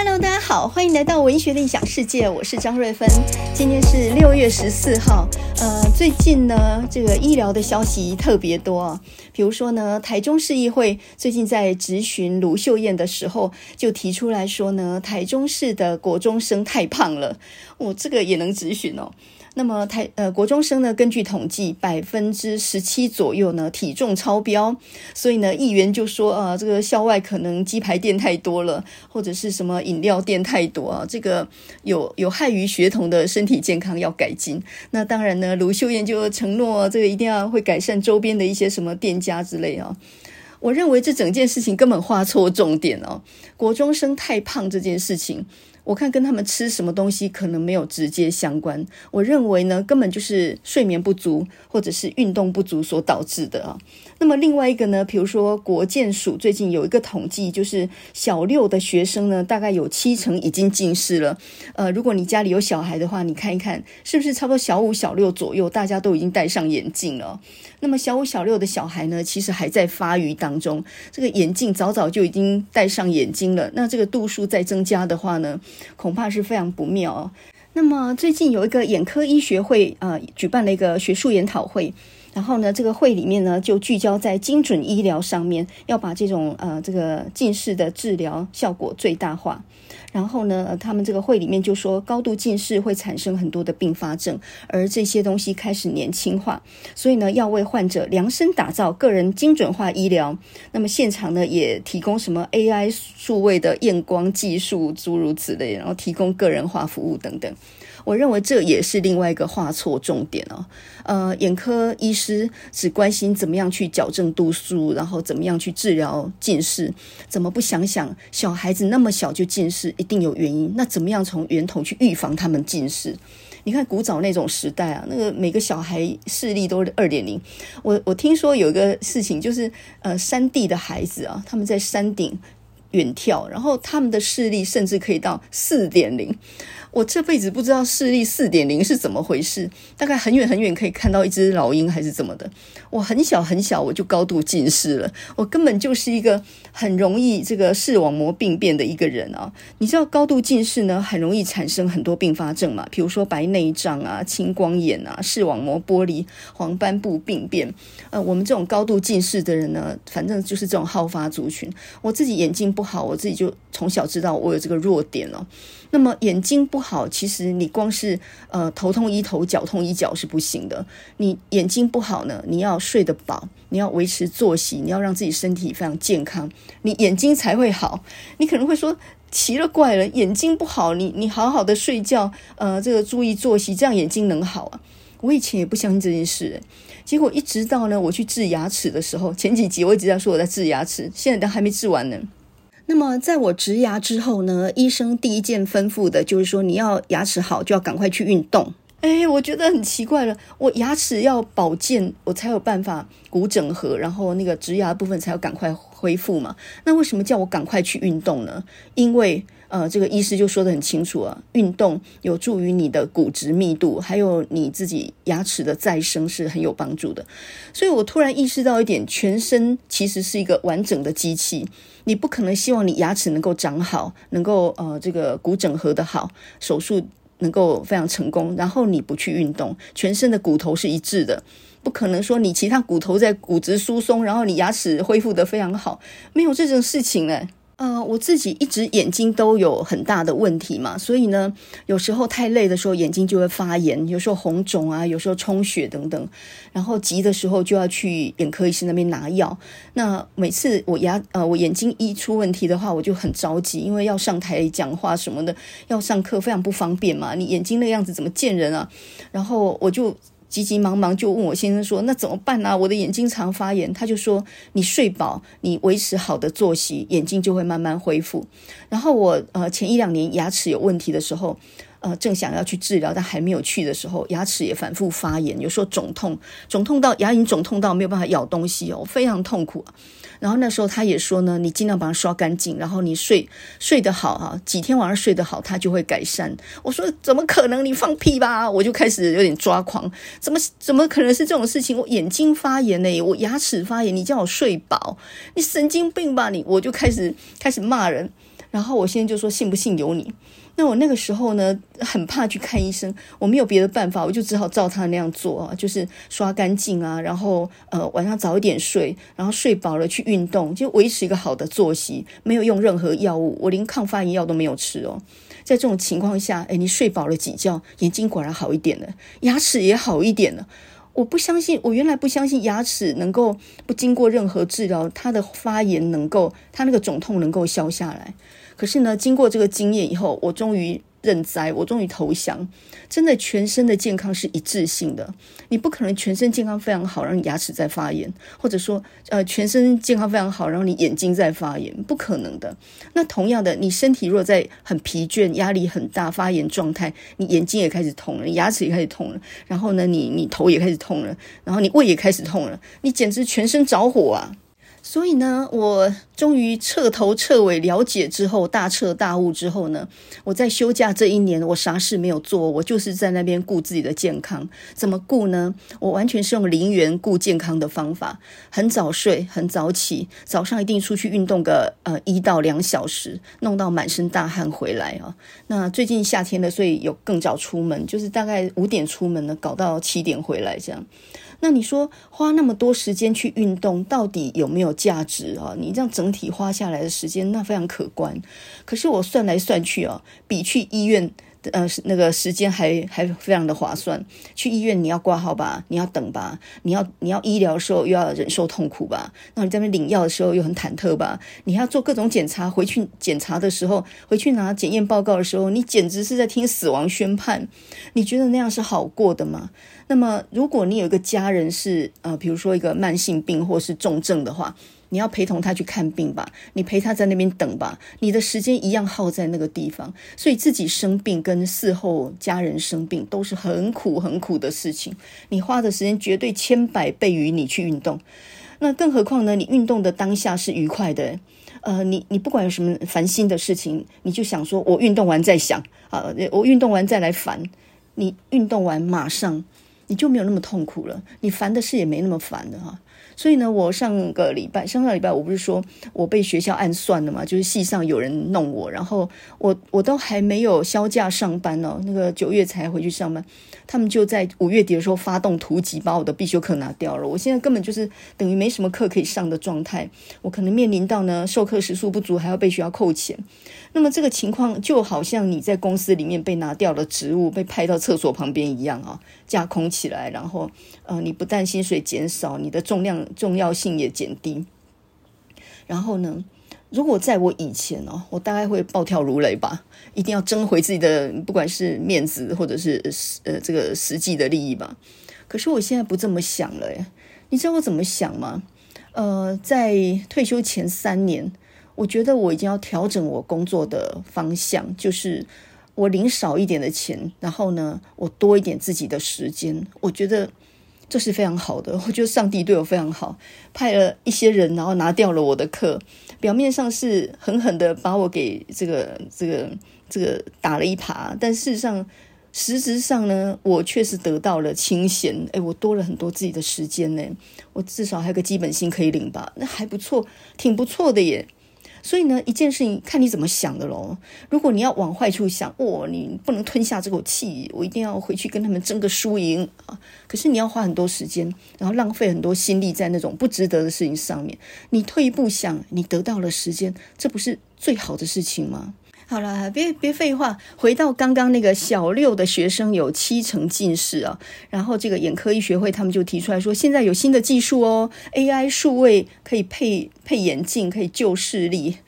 Hello，大家好，欢迎来到文学的异想世界，我是张瑞芬。今天是六月十四号，呃，最近呢，这个医疗的消息特别多啊。比如说呢，台中市议会最近在质询卢秀燕的时候，就提出来说呢，台中市的国中生太胖了，我、哦、这个也能质询哦。那么台呃国中生呢，根据统计，百分之十七左右呢体重超标，所以呢议员就说啊，这个校外可能鸡排店太多了，或者是什么饮料店太多啊，这个有有害于学童的身体健康要改进。那当然呢，卢秀燕就承诺这个一定要会改善周边的一些什么店家之类啊。我认为这整件事情根本画错重点哦，国中生太胖这件事情。我看跟他们吃什么东西可能没有直接相关，我认为呢，根本就是睡眠不足或者是运动不足所导致的啊。那么另外一个呢，比如说国建署最近有一个统计，就是小六的学生呢，大概有七成已经近视了。呃，如果你家里有小孩的话，你看一看，是不是差不多小五、小六左右，大家都已经戴上眼镜了？那么小五、小六的小孩呢，其实还在发育当中，这个眼镜早早就已经戴上眼睛了。那这个度数再增加的话呢，恐怕是非常不妙哦。那么最近有一个眼科医学会啊，呃，举办了一个学术研讨会。然后呢，这个会里面呢，就聚焦在精准医疗上面，要把这种呃这个近视的治疗效果最大化。然后呢，他们这个会里面就说，高度近视会产生很多的并发症，而这些东西开始年轻化，所以呢，要为患者量身打造个人精准化医疗。那么现场呢，也提供什么 AI 数位的验光技术，诸如此类，然后提供个人化服务等等。我认为这也是另外一个画错重点哦。呃，眼科医师只关心怎么样去矫正度数，然后怎么样去治疗近视，怎么不想想小孩子那么小就近视，一定有原因。那怎么样从源头去预防他们近视？你看古早那种时代啊，那个每个小孩视力都是二点零。我我听说有一个事情，就是呃，山地的孩子啊，他们在山顶远眺，然后他们的视力甚至可以到四点零。我这辈子不知道视力四点零是怎么回事，大概很远很远可以看到一只老鹰还是怎么的。我很小很小我就高度近视了，我根本就是一个很容易这个视网膜病变的一个人啊。你知道高度近视呢，很容易产生很多并发症嘛，比如说白内障啊、青光眼啊、视网膜剥离、黄斑部病变。呃，我们这种高度近视的人呢，反正就是这种好发族群。我自己眼睛不好，我自己就从小知道我有这个弱点了。那么眼睛不好，其实你光是呃头痛医头，脚痛医脚是不行的。你眼睛不好呢，你要睡得饱，你要维持作息，你要让自己身体非常健康，你眼睛才会好。你可能会说奇了怪了，眼睛不好，你你好好的睡觉，呃，这个注意作息，这样眼睛能好啊？我以前也不相信这件事，结果一直到呢我去治牙齿的时候，前几集我一直在说我在治牙齿，现在都还没治完呢。那么，在我植牙之后呢，医生第一件吩咐的就是说，你要牙齿好，就要赶快去运动。哎，我觉得很奇怪了，我牙齿要保健，我才有办法骨整合，然后那个植牙部分才要赶快恢复嘛。那为什么叫我赶快去运动呢？因为呃，这个医师就说得很清楚啊，运动有助于你的骨质密度，还有你自己牙齿的再生是很有帮助的。所以我突然意识到一点，全身其实是一个完整的机器，你不可能希望你牙齿能够长好，能够呃这个骨整合的好，手术能够非常成功，然后你不去运动，全身的骨头是一致的，不可能说你其他骨头在骨质疏松，然后你牙齿恢复得非常好，没有这种事情呢。呃，我自己一直眼睛都有很大的问题嘛，所以呢，有时候太累的时候眼睛就会发炎，有时候红肿啊，有时候充血等等，然后急的时候就要去眼科医生那边拿药。那每次我牙呃我眼睛一出问题的话，我就很着急，因为要上台讲话什么的，要上课非常不方便嘛，你眼睛那样子怎么见人啊？然后我就。急急忙忙就问我先生说：“那怎么办呢？我的眼睛常发炎。”他就说：“你睡饱，你维持好的作息，眼睛就会慢慢恢复。”然后我呃前一两年牙齿有问题的时候，呃正想要去治疗，但还没有去的时候，牙齿也反复发炎，有时候肿痛，肿痛到牙龈肿痛到没有办法咬东西哦，非常痛苦。然后那时候他也说呢，你尽量把它刷干净，然后你睡睡得好哈，几天晚上睡得好，它就会改善。我说怎么可能？你放屁吧！我就开始有点抓狂，怎么怎么可能是这种事情？我眼睛发炎呢，我牙齿发炎，你叫我睡饱，你神经病吧你！我就开始开始骂人。然后我现在就说信不信由你。那我那个时候呢，很怕去看医生，我没有别的办法，我就只好照他那样做啊，就是刷干净啊，然后呃晚上早一点睡，然后睡饱了去运动，就维持一个好的作息，没有用任何药物，我连抗发炎药都没有吃哦。在这种情况下，哎，你睡饱了几觉，眼睛果然好一点了，牙齿也好一点了。我不相信，我原来不相信牙齿能够不经过任何治疗，它的发炎能够，它那个肿痛能够消下来。可是呢，经过这个经验以后，我终于认栽，我终于投降。真的，全身的健康是一致性的，你不可能全身健康非常好，让你牙齿在发炎，或者说，呃，全身健康非常好，然后你眼睛在发炎，不可能的。那同样的，你身体若在很疲倦、压力很大、发炎状态，你眼睛也开始痛了，牙齿也开始痛了，然后呢，你你头也开始痛了，然后你胃也开始痛了，你简直全身着火啊！所以呢，我终于彻头彻尾了解之后，大彻大悟之后呢，我在休假这一年，我啥事没有做，我就是在那边顾自己的健康。怎么顾呢？我完全是用零元顾健康的方法，很早睡，很早起，早上一定出去运动个呃一到两小时，弄到满身大汗回来啊。那最近夏天的，所以有更早出门，就是大概五点出门呢，搞到七点回来这样。那你说花那么多时间去运动，到底有没有价值啊？你这样整体花下来的时间，那非常可观。可是我算来算去啊，比去医院。呃，那个时间还还非常的划算。去医院你要挂号吧，你要等吧，你要你要医疗的时候又要忍受痛苦吧，那你在那边领药的时候又很忐忑吧，你要做各种检查，回去检查的时候，回去拿检验报告的时候，你简直是在听死亡宣判。你觉得那样是好过的吗？那么如果你有一个家人是呃，比如说一个慢性病或是重症的话。你要陪同他去看病吧，你陪他在那边等吧，你的时间一样耗在那个地方，所以自己生病跟事后家人生病都是很苦很苦的事情，你花的时间绝对千百倍于你去运动，那更何况呢？你运动的当下是愉快的，呃，你你不管有什么烦心的事情，你就想说我运动完再想啊，我运动完再来烦，你运动完马上你就没有那么痛苦了，你烦的事也没那么烦了哈。所以呢，我上个礼拜，上个礼拜我不是说我被学校暗算了嘛？就是系上有人弄我，然后我我都还没有销假上班呢，那个九月才回去上班，他们就在五月底的时候发动突击，把我的必修课拿掉了。我现在根本就是等于没什么课可以上的状态，我可能面临到呢授课时数不足，还要被学校扣钱。那么这个情况就好像你在公司里面被拿掉了职务，被派到厕所旁边一样啊，架空起来，然后呃，你不但薪水减少，你的重量。重要性也减低，然后呢，如果在我以前哦，我大概会暴跳如雷吧，一定要争回自己的，不管是面子或者是呃这个实际的利益吧。可是我现在不这么想了耶，你知道我怎么想吗？呃，在退休前三年，我觉得我已经要调整我工作的方向，就是我领少一点的钱，然后呢，我多一点自己的时间。我觉得。这是非常好的，我觉得上帝对我非常好，派了一些人，然后拿掉了我的课，表面上是狠狠的把我给这个这个这个打了一耙，但事实上，实质上呢，我确实得到了清闲，诶，我多了很多自己的时间呢，我至少还有个基本薪可以领吧，那还不错，挺不错的耶。所以呢，一件事情看你怎么想的喽。如果你要往坏处想，哦，你不能吞下这口气，我一定要回去跟他们争个输赢啊！可是你要花很多时间，然后浪费很多心力在那种不值得的事情上面。你退一步想，你得到了时间，这不是最好的事情吗？好了，别别废话，回到刚刚那个小六的学生有七成近视啊，然后这个眼科医学会他们就提出来说，现在有新的技术哦，AI 数位可以配配眼镜，可以救视力。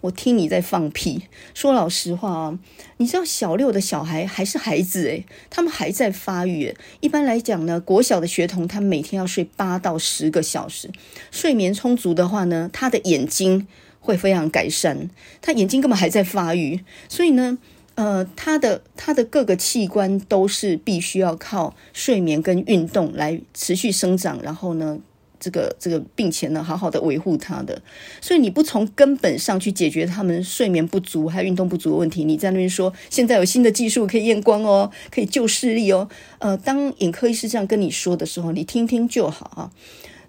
我听你在放屁，说老实话啊，你知道小六的小孩还是孩子诶，他们还在发育。一般来讲呢，国小的学童他每天要睡八到十个小时，睡眠充足的话呢，他的眼睛。会非常改善，他眼睛根本还在发育，所以呢，呃，他的他的各个器官都是必须要靠睡眠跟运动来持续生长，然后呢，这个这个并且呢，好好的维护他的。所以你不从根本上去解决他们睡眠不足还有运动不足的问题，你在那边说现在有新的技术可以验光哦，可以救视力哦，呃，当眼科医师这样跟你说的时候，你听听就好啊。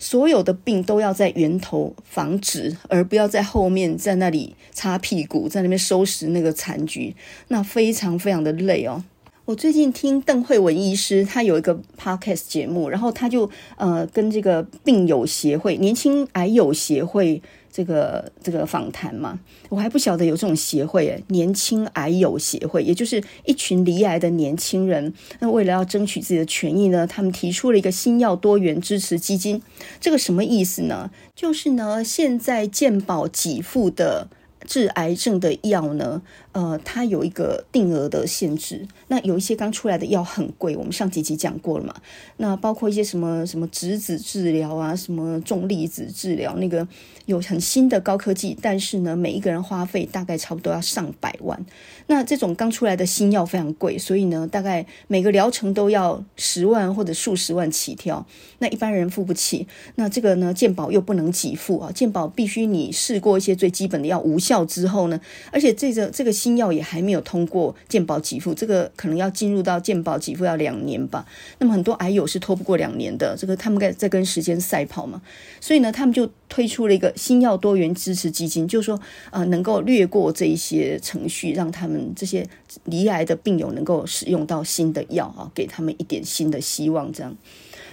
所有的病都要在源头防止，而不要在后面在那里擦屁股，在那边收拾那个残局，那非常非常的累哦。我最近听邓惠文医师，他有一个 podcast 节目，然后他就呃跟这个病友协会、年轻癌友协会。这个这个访谈嘛，我还不晓得有这种协会，年轻癌友协会，也就是一群罹癌的年轻人。那为了要争取自己的权益呢，他们提出了一个新药多元支持基金。这个什么意思呢？就是呢，现在健保给付的。治癌症的药呢，呃，它有一个定额的限制。那有一些刚出来的药很贵，我们上几集讲过了嘛。那包括一些什么什么质子治疗啊，什么重粒子治疗，那个有很新的高科技，但是呢，每一个人花费大概差不多要上百万。那这种刚出来的新药非常贵，所以呢，大概每个疗程都要十万或者数十万起跳。那一般人付不起。那这个呢，健保又不能给付啊，健保必须你试过一些最基本的药无效。之后呢，而且这个这个新药也还没有通过健保给付，这个可能要进入到健保给付要两年吧。那么很多癌友是拖不过两年的，这个他们在在跟时间赛跑嘛。所以呢，他们就推出了一个新药多元支持基金，就是说呃能够略过这一些程序，让他们这些罹癌的病友能够使用到新的药啊，给他们一点新的希望。这样，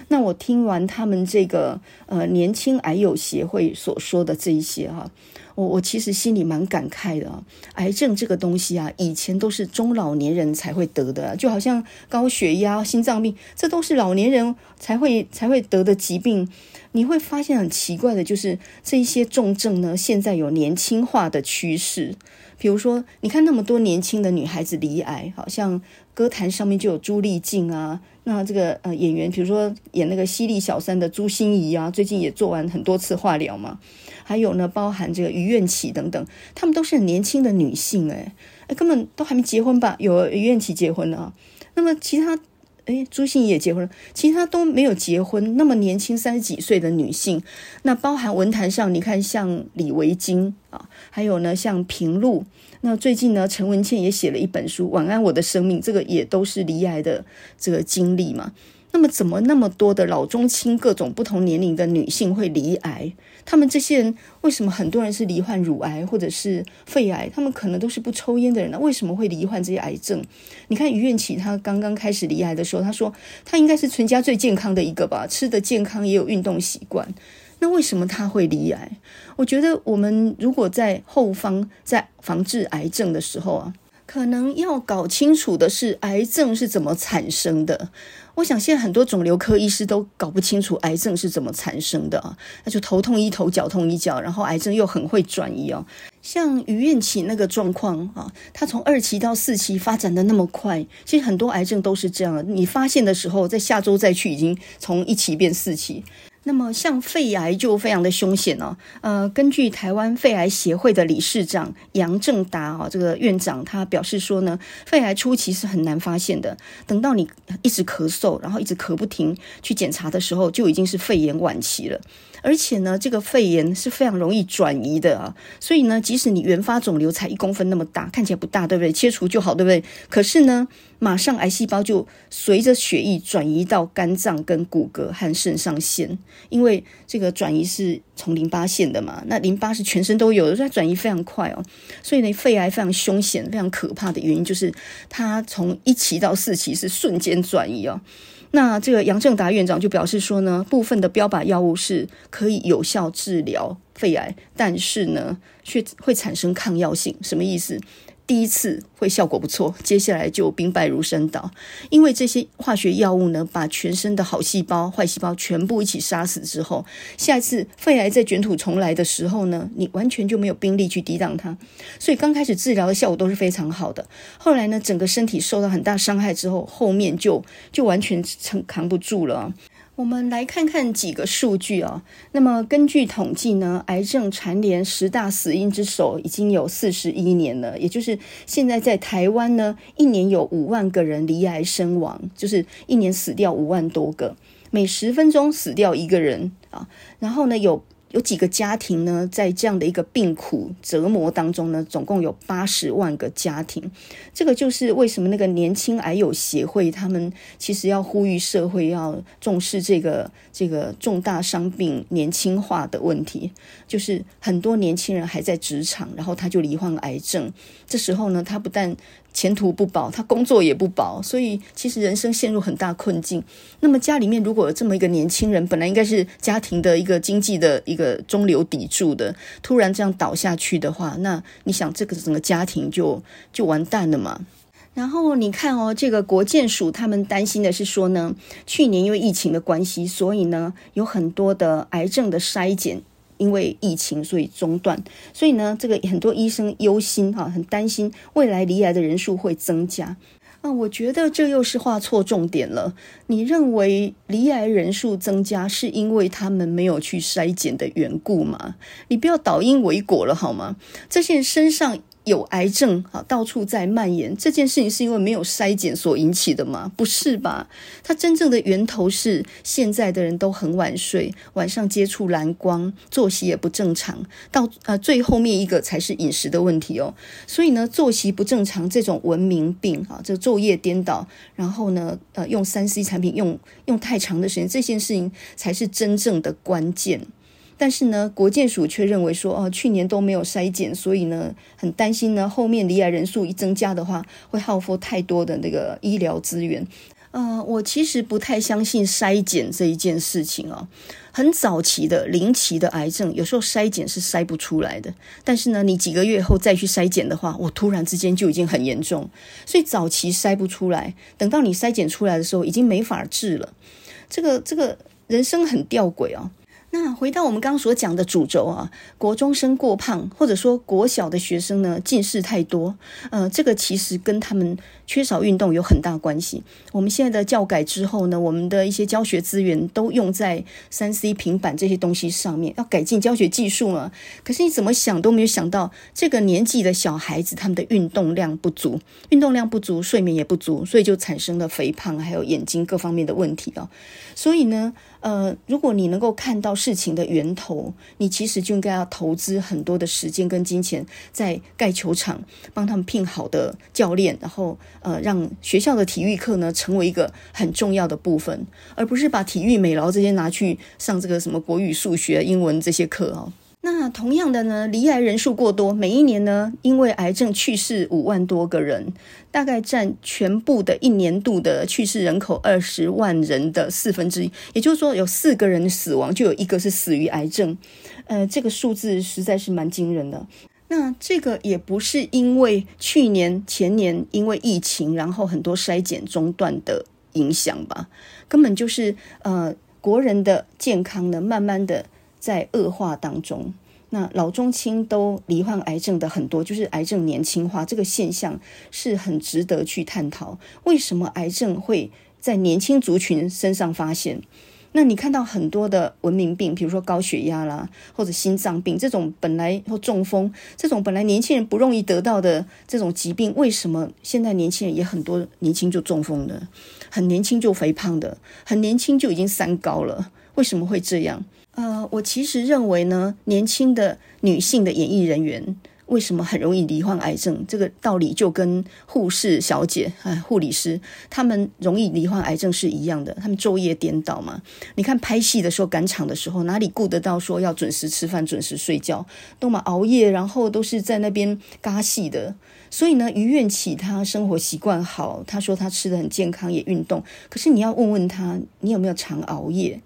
那我听完他们这个呃年轻癌友协会所说的这一些哈。我我其实心里蛮感慨的啊，癌症这个东西啊，以前都是中老年人才会得的，就好像高血压、心脏病，这都是老年人才会才会得的疾病。你会发现很奇怪的，就是这一些重症呢，现在有年轻化的趋势。比如说，你看那么多年轻的女孩子离癌，好像歌坛上面就有朱丽静啊，那这个呃演员，比如说演那个犀利小三的朱心怡啊，最近也做完很多次化疗嘛。还有呢，包含这个于愿起等等，她们都是很年轻的女性，哎，哎，根本都还没结婚吧？有于愿起结婚了啊，那么其他。哎，朱信怡也结婚了，其实他都没有结婚。那么年轻三十几岁的女性，那包含文坛上，你看像李维京啊，还有呢像平路。那最近呢，陈文茜也写了一本书《晚安我的生命》，这个也都是离癌的这个经历嘛。那么，怎么那么多的老中青各种不同年龄的女性会罹癌？他们这些人为什么很多人是罹患乳癌或者是肺癌？他们可能都是不抽烟的人呢？为什么会罹患这些癌症？你看于愿起，他刚刚开始罹癌的时候，他说他应该是全家最健康的一个吧，吃得健康，也有运动习惯。那为什么他会罹癌？我觉得我们如果在后方在防治癌症的时候啊，可能要搞清楚的是癌症是怎么产生的。我想现在很多肿瘤科医师都搞不清楚癌症是怎么产生的啊，那就头痛医头，脚痛医脚，然后癌症又很会转移哦。像于艳起那个状况啊，他从二期到四期发展的那么快，其实很多癌症都是这样的。你发现的时候，在下周再去，已经从一期变四期。那么像肺癌就非常的凶险哦，呃，根据台湾肺癌协会的理事长杨正达哦，这个院长他表示说呢，肺癌初期是很难发现的，等到你一直咳嗽，然后一直咳不停，去检查的时候，就已经是肺炎晚期了。而且呢，这个肺炎是非常容易转移的啊，所以呢，即使你原发肿瘤才一公分那么大，看起来不大，对不对？切除就好，对不对？可是呢，马上癌细胞就随着血液转移到肝脏、跟骨骼和肾上腺，因为这个转移是从淋巴腺的嘛，那淋巴是全身都有的，所以它转移非常快哦。所以呢，肺癌非常凶险、非常可怕的原因就是它从一期到四期是瞬间转移哦。那这个杨正达院长就表示说呢，部分的标靶药物是可以有效治疗肺癌，但是呢，却会产生抗药性，什么意思？第一次会效果不错，接下来就兵败如山倒，因为这些化学药物呢，把全身的好细胞、坏细胞全部一起杀死之后，下一次肺癌再卷土重来的时候呢，你完全就没有兵力去抵挡它。所以刚开始治疗的效果都是非常好的，后来呢，整个身体受到很大伤害之后，后面就就完全撑扛不住了。我们来看看几个数据啊。那么根据统计呢，癌症蝉联十大死因之首已经有四十一年了。也就是现在在台湾呢，一年有五万个人罹癌身亡，就是一年死掉五万多个，每十分钟死掉一个人啊。然后呢，有有几个家庭呢，在这样的一个病苦折磨当中呢，总共有八十万个家庭。这个就是为什么那个年轻癌友协会他们其实要呼吁社会要重视这个这个重大伤病年轻化的问题。就是很多年轻人还在职场，然后他就罹患癌症，这时候呢，他不但前途不保，他工作也不保，所以其实人生陷入很大困境。那么家里面如果有这么一个年轻人，本来应该是家庭的一个经济的一个中流砥柱的，突然这样倒下去的话，那你想这个整个家庭就就完蛋了嘛？然后你看哦，这个国建署他们担心的是说呢，去年因为疫情的关系，所以呢有很多的癌症的筛检。因为疫情，所以中断，所以呢，这个很多医生忧心哈，很担心未来罹癌的人数会增加。啊，我觉得这又是画错重点了。你认为罹癌人数增加是因为他们没有去筛检的缘故吗？你不要倒因为果了好吗？这些人身上。有癌症啊，到处在蔓延。这件事情是因为没有筛检所引起的吗？不是吧？它真正的源头是现在的人都很晚睡，晚上接触蓝光，作息也不正常。到呃最后面一个才是饮食的问题哦。所以呢，作息不正常这种文明病啊，这昼夜颠倒，然后呢，呃，用三 C 产品用用太长的时间，这件事情才是真正的关键。但是呢，国健署却认为说，哦，去年都没有筛检，所以呢，很担心呢，后面罹癌人数一增加的话，会耗费太多的那个医疗资源。呃，我其实不太相信筛检这一件事情哦。很早期的零期的癌症，有时候筛检是筛不出来的。但是呢，你几个月后再去筛检的话，我突然之间就已经很严重。所以早期筛不出来，等到你筛检出来的时候，已经没法治了。这个这个人生很吊诡哦。那回到我们刚刚所讲的主轴啊，国中生过胖，或者说国小的学生呢，近视太多，呃，这个其实跟他们缺少运动有很大关系。我们现在的教改之后呢，我们的一些教学资源都用在三 C 平板这些东西上面，要改进教学技术嘛。可是你怎么想都没有想到，这个年纪的小孩子他们的运动量不足，运动量不足，睡眠也不足，所以就产生了肥胖，还有眼睛各方面的问题啊。所以呢，呃，如果你能够看到事情的源头，你其实就应该要投资很多的时间跟金钱在盖球场，帮他们聘好的教练，然后呃，让学校的体育课呢成为一个很重要的部分，而不是把体育、美劳这些拿去上这个什么国语、数学、英文这些课哦。那同样的呢，罹癌人数过多，每一年呢，因为癌症去世五万多个人，大概占全部的一年度的去世人口二十万人的四分之一。也就是说，有四个人死亡，就有一个是死于癌症。呃，这个数字实在是蛮惊人的。那这个也不是因为去年、前年因为疫情，然后很多筛检中断的影响吧？根本就是呃，国人的健康呢，慢慢的。在恶化当中，那老中青都罹患癌症的很多，就是癌症年轻化这个现象是很值得去探讨。为什么癌症会在年轻族群身上发现？那你看到很多的文明病，比如说高血压啦，或者心脏病这种本来或中风这种本来年轻人不容易得到的这种疾病，为什么现在年轻人也很多年轻就中风的，很年轻就肥胖的，很年轻就已经三高了？为什么会这样？呃，我其实认为呢，年轻的女性的演艺人员为什么很容易罹患癌症？这个道理就跟护士小姐、哎，护理师他们容易罹患癌症是一样的。他们昼夜颠倒嘛。你看拍戏的时候、赶场的时候，哪里顾得到说要准时吃饭、准时睡觉？都嘛熬夜，然后都是在那边尬戏的。所以呢，于愿起他生活习惯好，他说他吃得很健康，也运动。可是你要问问他，你有没有常熬夜？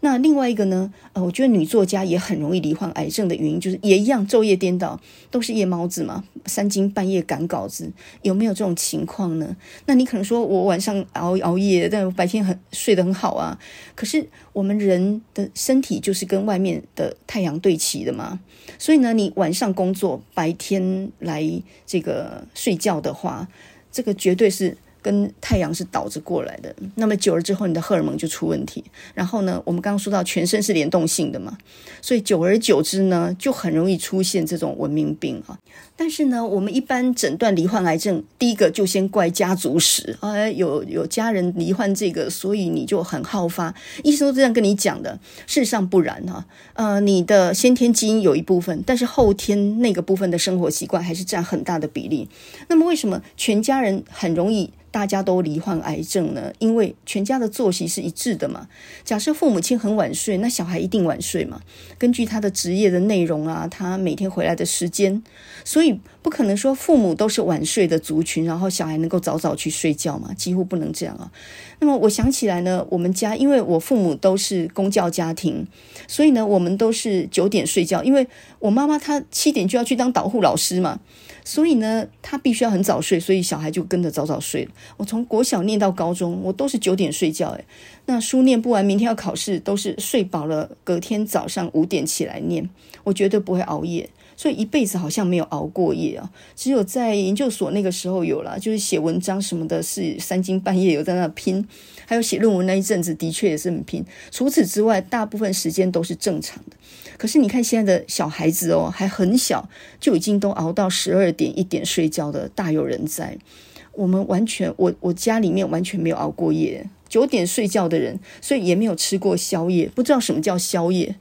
那另外一个呢？呃，我觉得女作家也很容易罹患癌症的原因，就是也一样昼夜颠倒，都是夜猫子嘛，三更半夜赶稿子，有没有这种情况呢？那你可能说我晚上熬熬夜，但我白天很睡得很好啊。可是我们人的身体就是跟外面的太阳对齐的嘛，所以呢，你晚上工作，白天来这个睡觉的话，这个绝对是。跟太阳是倒着过来的。那么久了之后，你的荷尔蒙就出问题。然后呢，我们刚刚说到全身是联动性的嘛，所以久而久之呢，就很容易出现这种文明病啊。但是呢，我们一般诊断罹患癌症，第一个就先怪家族史啊，有有家人罹患这个，所以你就很好发。医生都这样跟你讲的，事实上不然哈。呃，你的先天基因有一部分，但是后天那个部分的生活习惯还是占很大的比例。那么为什么全家人很容易？大家都罹患癌症呢，因为全家的作息是一致的嘛。假设父母亲很晚睡，那小孩一定晚睡嘛。根据他的职业的内容啊，他每天回来的时间，所以不可能说父母都是晚睡的族群，然后小孩能够早早去睡觉嘛，几乎不能这样啊。那么我想起来呢，我们家因为我父母都是公教家庭，所以呢，我们都是九点睡觉，因为我妈妈她七点就要去当导护老师嘛。所以呢，她必须要很早睡，所以小孩就跟着早早睡。我从国小念到高中，我都是九点睡觉。诶，那书念不完，明天要考试，都是睡饱了，隔天早上五点起来念。我绝对不会熬夜，所以一辈子好像没有熬过夜啊。只有在研究所那个时候有了，就是写文章什么的，是三更半夜有在那拼。还有写论文那一阵子，的确也是很拼。除此之外，大部分时间都是正常的。可是你看现在的小孩子哦，还很小，就已经都熬到十二点一点睡觉的大有人在。我们完全，我我家里面完全没有熬过夜，九点睡觉的人，所以也没有吃过宵夜，不知道什么叫宵夜。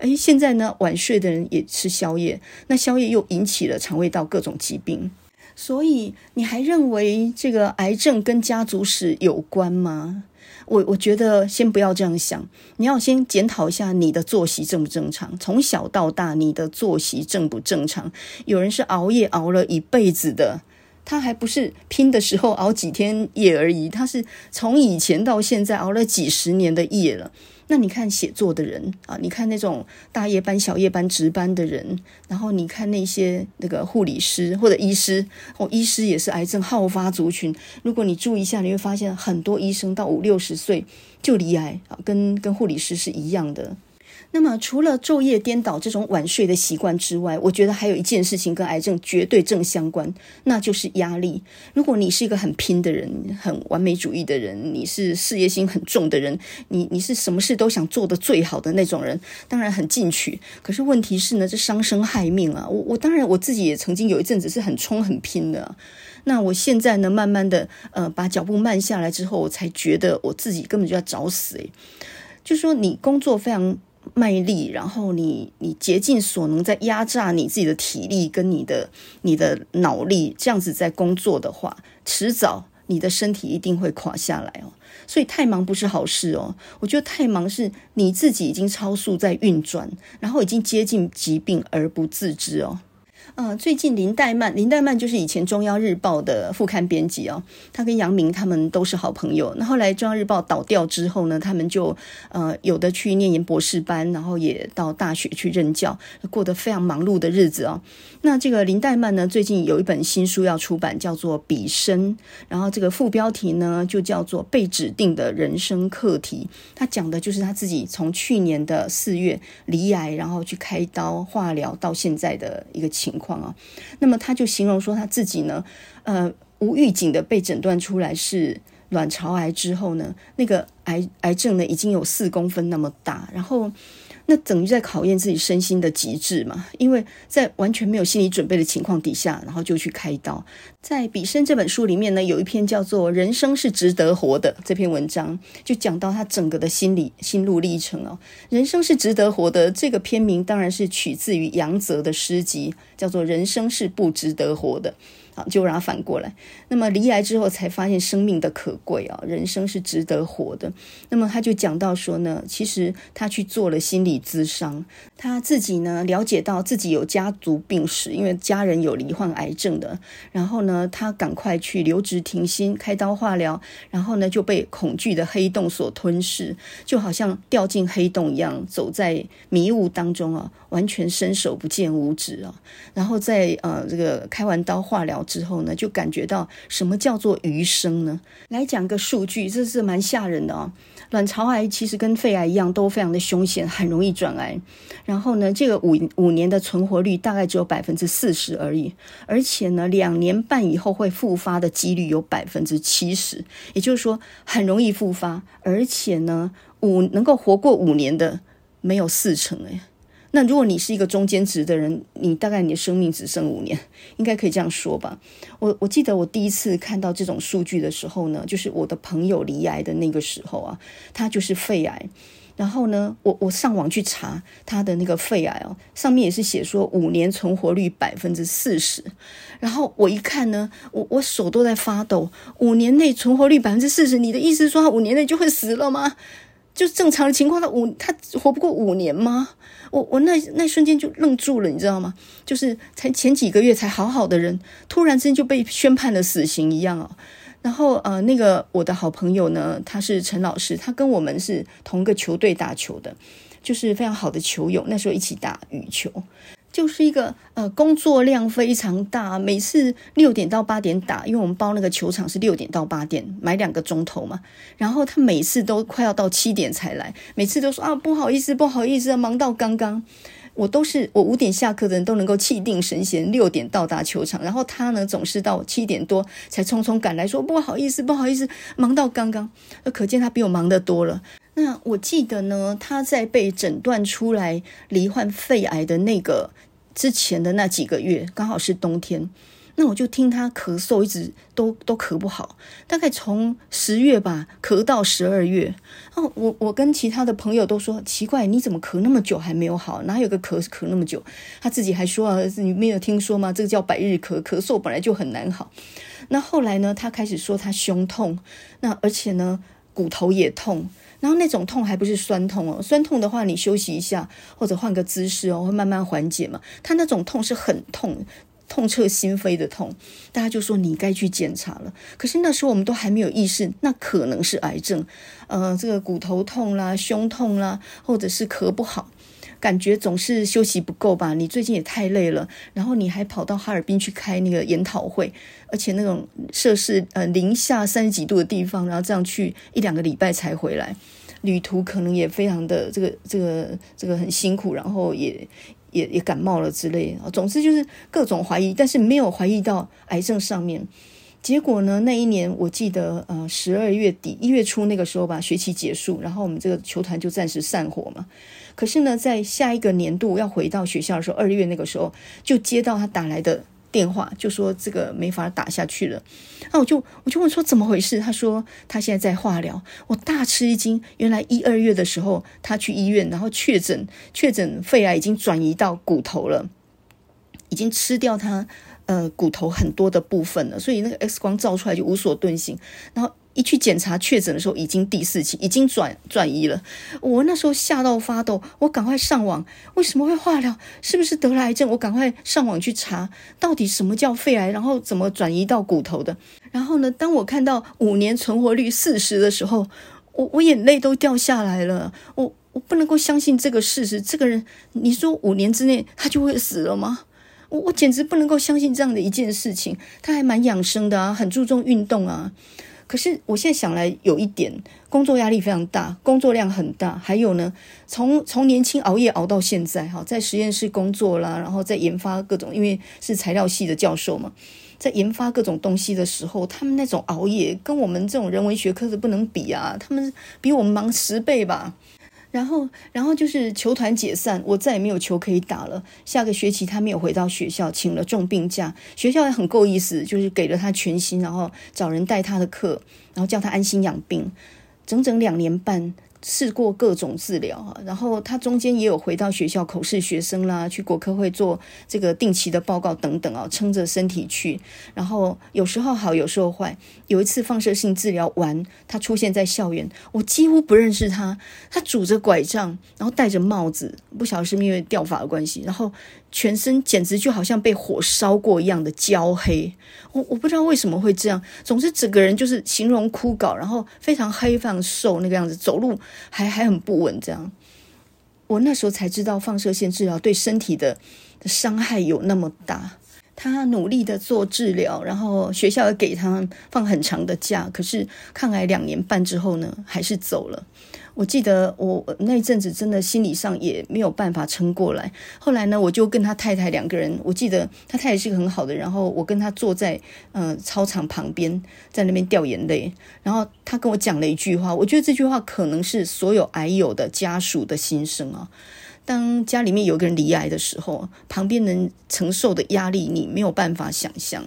诶，现在呢，晚睡的人也吃宵夜，那宵夜又引起了肠胃道各种疾病。所以你还认为这个癌症跟家族史有关吗？我我觉得先不要这样想，你要先检讨一下你的作息正不正常。从小到大，你的作息正不正常？有人是熬夜熬了一辈子的，他还不是拼的时候熬几天夜而已，他是从以前到现在熬了几十年的夜了。那你看写作的人啊，你看那种大夜班、小夜班值班的人，然后你看那些那个护理师或者医师，哦，医师也是癌症好发族群。如果你注意一下，你会发现很多医生到五六十岁就罹癌啊，跟跟护理师是一样的。那么，除了昼夜颠倒这种晚睡的习惯之外，我觉得还有一件事情跟癌症绝对正相关，那就是压力。如果你是一个很拼的人，很完美主义的人，你是事业心很重的人，你你是什么事都想做得最好的那种人，当然很进取。可是问题是呢，这伤身害命啊！我我当然我自己也曾经有一阵子是很冲很拼的，那我现在呢，慢慢的呃把脚步慢下来之后，我才觉得我自己根本就要找死诶，就说你工作非常。卖力，然后你你竭尽所能在压榨你自己的体力跟你的你的脑力，这样子在工作的话，迟早你的身体一定会垮下来哦。所以太忙不是好事哦。我觉得太忙是你自己已经超速在运转，然后已经接近疾病而不自知哦。呃，最近林黛曼，林黛曼就是以前中央日报的副刊编辑哦，他跟杨明他们都是好朋友。那后来中央日报倒掉之后呢，他们就呃有的去念研博士班，然后也到大学去任教，过得非常忙碌的日子哦。那这个林黛曼呢，最近有一本新书要出版，叫做《彼生》，然后这个副标题呢就叫做《被指定的人生课题》。他讲的就是他自己从去年的四月罹癌，然后去开刀化疗到现在的一个情况。啊，那么他就形容说他自己呢，呃，无预警的被诊断出来是卵巢癌之后呢，那个癌癌症呢已经有四公分那么大，然后。那等于在考验自己身心的极致嘛？因为在完全没有心理准备的情况底下，然后就去开刀。在《彼生》这本书里面呢，有一篇叫做《人生是值得活的》这篇文章，就讲到他整个的心理心路历程哦。人生是值得活的这个篇名当然是取自于杨泽的诗集，叫做《人生是不值得活的》。就让他反过来。那么离癌之后才发现生命的可贵啊，人生是值得活的。那么他就讲到说呢，其实他去做了心理咨商，他自己呢了解到自己有家族病史，因为家人有罹患癌症的。然后呢，他赶快去留职停薪，开刀化疗，然后呢就被恐惧的黑洞所吞噬，就好像掉进黑洞一样，走在迷雾当中啊，完全伸手不见五指啊。然后在呃这个开完刀化疗。之后呢，就感觉到什么叫做余生呢？来讲个数据，这是蛮吓人的哦。卵巢癌其实跟肺癌一样，都非常的凶险，很容易转癌。然后呢，这个五五年的存活率大概只有百分之四十而已，而且呢，两年半以后会复发的几率有百分之七十，也就是说很容易复发，而且呢，五能够活过五年的没有四成诶。那如果你是一个中间值的人，你大概你的生命只剩五年，应该可以这样说吧？我我记得我第一次看到这种数据的时候呢，就是我的朋友离癌的那个时候啊，他就是肺癌。然后呢，我我上网去查他的那个肺癌哦，上面也是写说五年存活率百分之四十。然后我一看呢，我我手都在发抖，五年内存活率百分之四十，你的意思说他五年内就会死了吗？就正常的情况，他五他活不过五年吗？我我那那瞬间就愣住了，你知道吗？就是才前几个月才好好的人，突然之间就被宣判了死刑一样啊。然后呃，那个我的好朋友呢，他是陈老师，他跟我们是同个球队打球的，就是非常好的球友，那时候一起打羽球。就是一个呃工作量非常大，每次六点到八点打，因为我们包那个球场是六点到八点，买两个钟头嘛。然后他每次都快要到七点才来，每次都说啊不好意思不好意思，忙到刚刚。我都是我五点下课的人都能够气定神闲，六点到达球场，然后他呢总是到七点多才匆匆赶来说不好意思不好意思，忙到刚刚。可见他比我忙得多了。那我记得呢，他在被诊断出来罹患肺癌的那个之前的那几个月，刚好是冬天。那我就听他咳嗽，一直都都咳不好，大概从十月吧咳到十二月。哦，我我跟其他的朋友都说奇怪，你怎么咳那么久还没有好？哪有个咳咳那么久？他自己还说啊，你没有听说吗？这个叫百日咳，咳嗽本来就很难好。那后来呢，他开始说他胸痛，那而且呢骨头也痛。然后那种痛还不是酸痛哦，酸痛的话你休息一下或者换个姿势哦，会慢慢缓解嘛。他那种痛是很痛，痛彻心扉的痛，大家就说你该去检查了。可是那时候我们都还没有意识，那可能是癌症。呃，这个骨头痛啦、胸痛啦，或者是咳不好。感觉总是休息不够吧？你最近也太累了，然后你还跑到哈尔滨去开那个研讨会，而且那种摄氏呃零下三十几度的地方，然后这样去一两个礼拜才回来，旅途可能也非常的这个这个这个很辛苦，然后也也也感冒了之类的。总之就是各种怀疑，但是没有怀疑到癌症上面。结果呢？那一年我记得，呃，十二月底一月初那个时候吧，学期结束，然后我们这个球团就暂时散伙嘛。可是呢，在下一个年度要回到学校的时候，二月那个时候就接到他打来的电话，就说这个没法打下去了。那我就我就问说怎么回事？他说他现在在化疗。我大吃一惊，原来一二月的时候他去医院，然后确诊确诊肺癌已经转移到骨头了，已经吃掉他。呃，骨头很多的部分了，所以那个 X 光照出来就无所遁形。然后一去检查确诊的时候，已经第四期，已经转转移了。我那时候吓到发抖，我赶快上网，为什么会化疗？是不是得了癌症？我赶快上网去查，到底什么叫肺癌，然后怎么转移到骨头的。然后呢，当我看到五年存活率四十的时候，我我眼泪都掉下来了。我我不能够相信这个事实，这个人，你说五年之内他就会死了吗？我我简直不能够相信这样的一件事情，他还蛮养生的啊，很注重运动啊。可是我现在想来，有一点工作压力非常大，工作量很大。还有呢，从从年轻熬夜熬到现在，哈，在实验室工作啦，然后在研发各种，因为是材料系的教授嘛，在研发各种东西的时候，他们那种熬夜跟我们这种人文学科的不能比啊，他们比我们忙十倍吧。然后，然后就是球团解散，我再也没有球可以打了。下个学期他没有回到学校，请了重病假。学校也很够意思，就是给了他全薪，然后找人带他的课，然后叫他安心养病，整整两年半。试过各种治疗哈，然后他中间也有回到学校口试学生啦，去国科会做这个定期的报告等等啊，撑着身体去。然后有时候好，有时候坏。有一次放射性治疗完，他出现在校园，我几乎不认识他。他拄着拐杖，然后戴着帽子，不晓得是因为掉发的关系，然后。全身简直就好像被火烧过一样的焦黑，我我不知道为什么会这样，总之整个人就是形容枯槁，然后非常黑、非常瘦那个样子，走路还还很不稳。这样，我那时候才知道放射线治疗对身体的伤害有那么大。他努力的做治疗，然后学校也给他放很长的假，可是抗癌两年半之后呢，还是走了。我记得我那阵子真的心理上也没有办法撑过来。后来呢，我就跟他太太两个人，我记得他太太是个很好的，然后我跟他坐在呃操场旁边，在那边掉眼泪。然后他跟我讲了一句话，我觉得这句话可能是所有癌友的家属的心声啊。当家里面有个人罹癌的时候，旁边人承受的压力，你没有办法想象。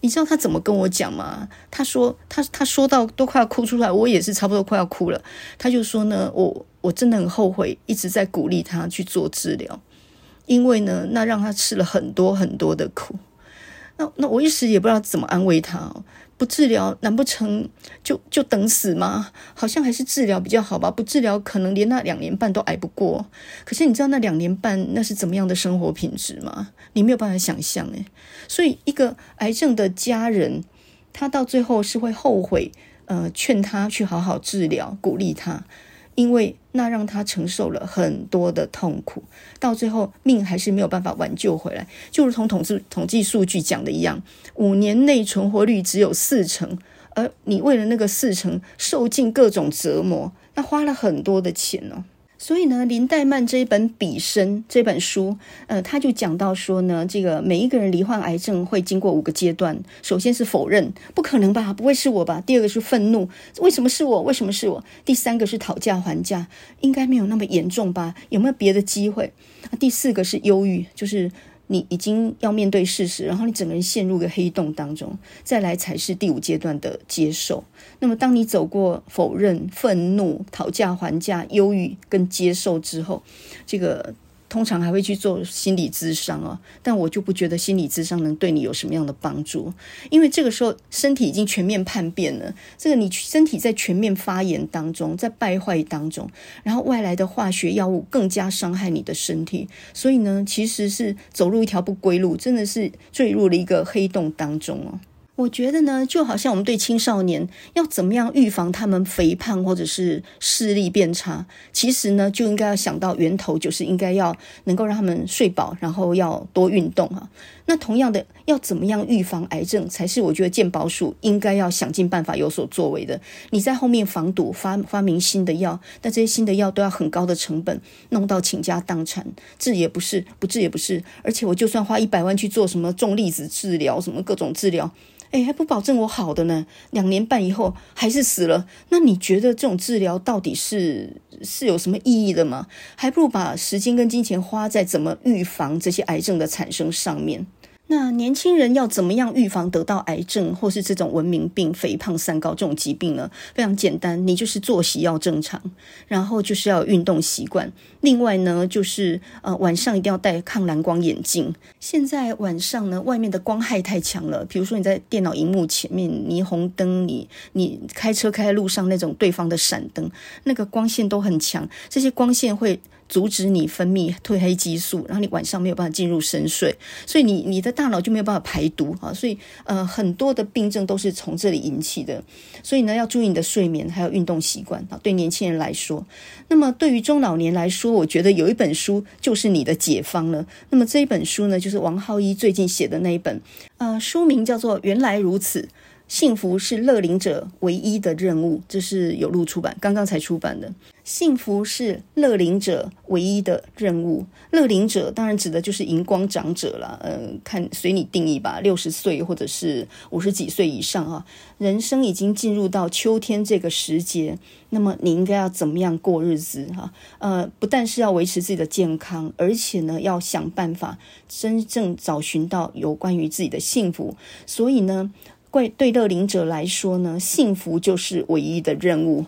你知道他怎么跟我讲吗？他说他他说到都快要哭出来，我也是差不多快要哭了。他就说呢，我我真的很后悔，一直在鼓励他去做治疗，因为呢，那让他吃了很多很多的苦。那那我一时也不知道怎么安慰他。不治疗，难不成就就等死吗？好像还是治疗比较好吧。不治疗，可能连那两年半都挨不过。可是你知道那两年半那是怎么样的生活品质吗？你没有办法想象诶。所以一个癌症的家人，他到最后是会后悔，呃，劝他去好好治疗，鼓励他。因为那让他承受了很多的痛苦，到最后命还是没有办法挽救回来。就如同统计统计数据讲的一样，五年内存活率只有四成，而你为了那个四成受尽各种折磨，那花了很多的钱哦。所以呢，林黛曼这一本《笔生》这本书，呃，他就讲到说呢，这个每一个人罹患癌症会经过五个阶段。首先是否认，不可能吧，不会是我吧？第二个是愤怒，为什么是我？为什么是我？第三个是讨价还价，应该没有那么严重吧？有没有别的机会？第四个是忧郁，就是。你已经要面对事实，然后你整个人陷入个黑洞当中，再来才是第五阶段的接受。那么，当你走过否认、愤怒、讨价还价、忧郁跟接受之后，这个。通常还会去做心理咨商啊，但我就不觉得心理咨商能对你有什么样的帮助，因为这个时候身体已经全面叛变了。这个你身体在全面发炎当中，在败坏当中，然后外来的化学药物更加伤害你的身体，所以呢，其实是走入一条不归路，真的是坠入了一个黑洞当中哦。我觉得呢，就好像我们对青少年要怎么样预防他们肥胖或者是视力变差，其实呢，就应该要想到源头，就是应该要能够让他们睡饱，然后要多运动啊。那同样的，要怎么样预防癌症，才是我觉得健保署应该要想尽办法有所作为的。你在后面防堵发发明新的药，但这些新的药都要很高的成本，弄到倾家荡产，治也不是，不治也不是，而且我就算花一百万去做什么重粒子治疗，什么各种治疗。哎，还不保证我好的呢。两年半以后还是死了，那你觉得这种治疗到底是是有什么意义的吗？还不如把时间跟金钱花在怎么预防这些癌症的产生上面。那年轻人要怎么样预防得到癌症或是这种文明病、肥胖、三高这种疾病呢？非常简单，你就是作息要正常，然后就是要有运动习惯。另外呢，就是呃晚上一定要戴抗蓝光眼镜。现在晚上呢，外面的光害太强了，比如说你在电脑荧幕前面，霓虹灯，你你开车开在路上那种对方的闪灯，那个光线都很强，这些光线会。阻止你分泌褪黑激素，然后你晚上没有办法进入深睡，所以你你的大脑就没有办法排毒啊，所以呃很多的病症都是从这里引起的，所以呢要注意你的睡眠还有运动习惯啊。对年轻人来说，那么对于中老年来说，我觉得有一本书就是你的解方了。那么这一本书呢，就是王浩一最近写的那一本，呃，书名叫做《原来如此》。幸福是乐龄者唯一的任务，这是有路出版，刚刚才出版的。幸福是乐龄者唯一的任务，乐龄者当然指的就是荧光长者了，呃，看随你定义吧，六十岁或者是五十几岁以上啊，人生已经进入到秋天这个时节，那么你应该要怎么样过日子哈？呃，不但是要维持自己的健康，而且呢，要想办法真正找寻到有关于自己的幸福，所以呢。对对乐龄者来说呢，幸福就是唯一的任务。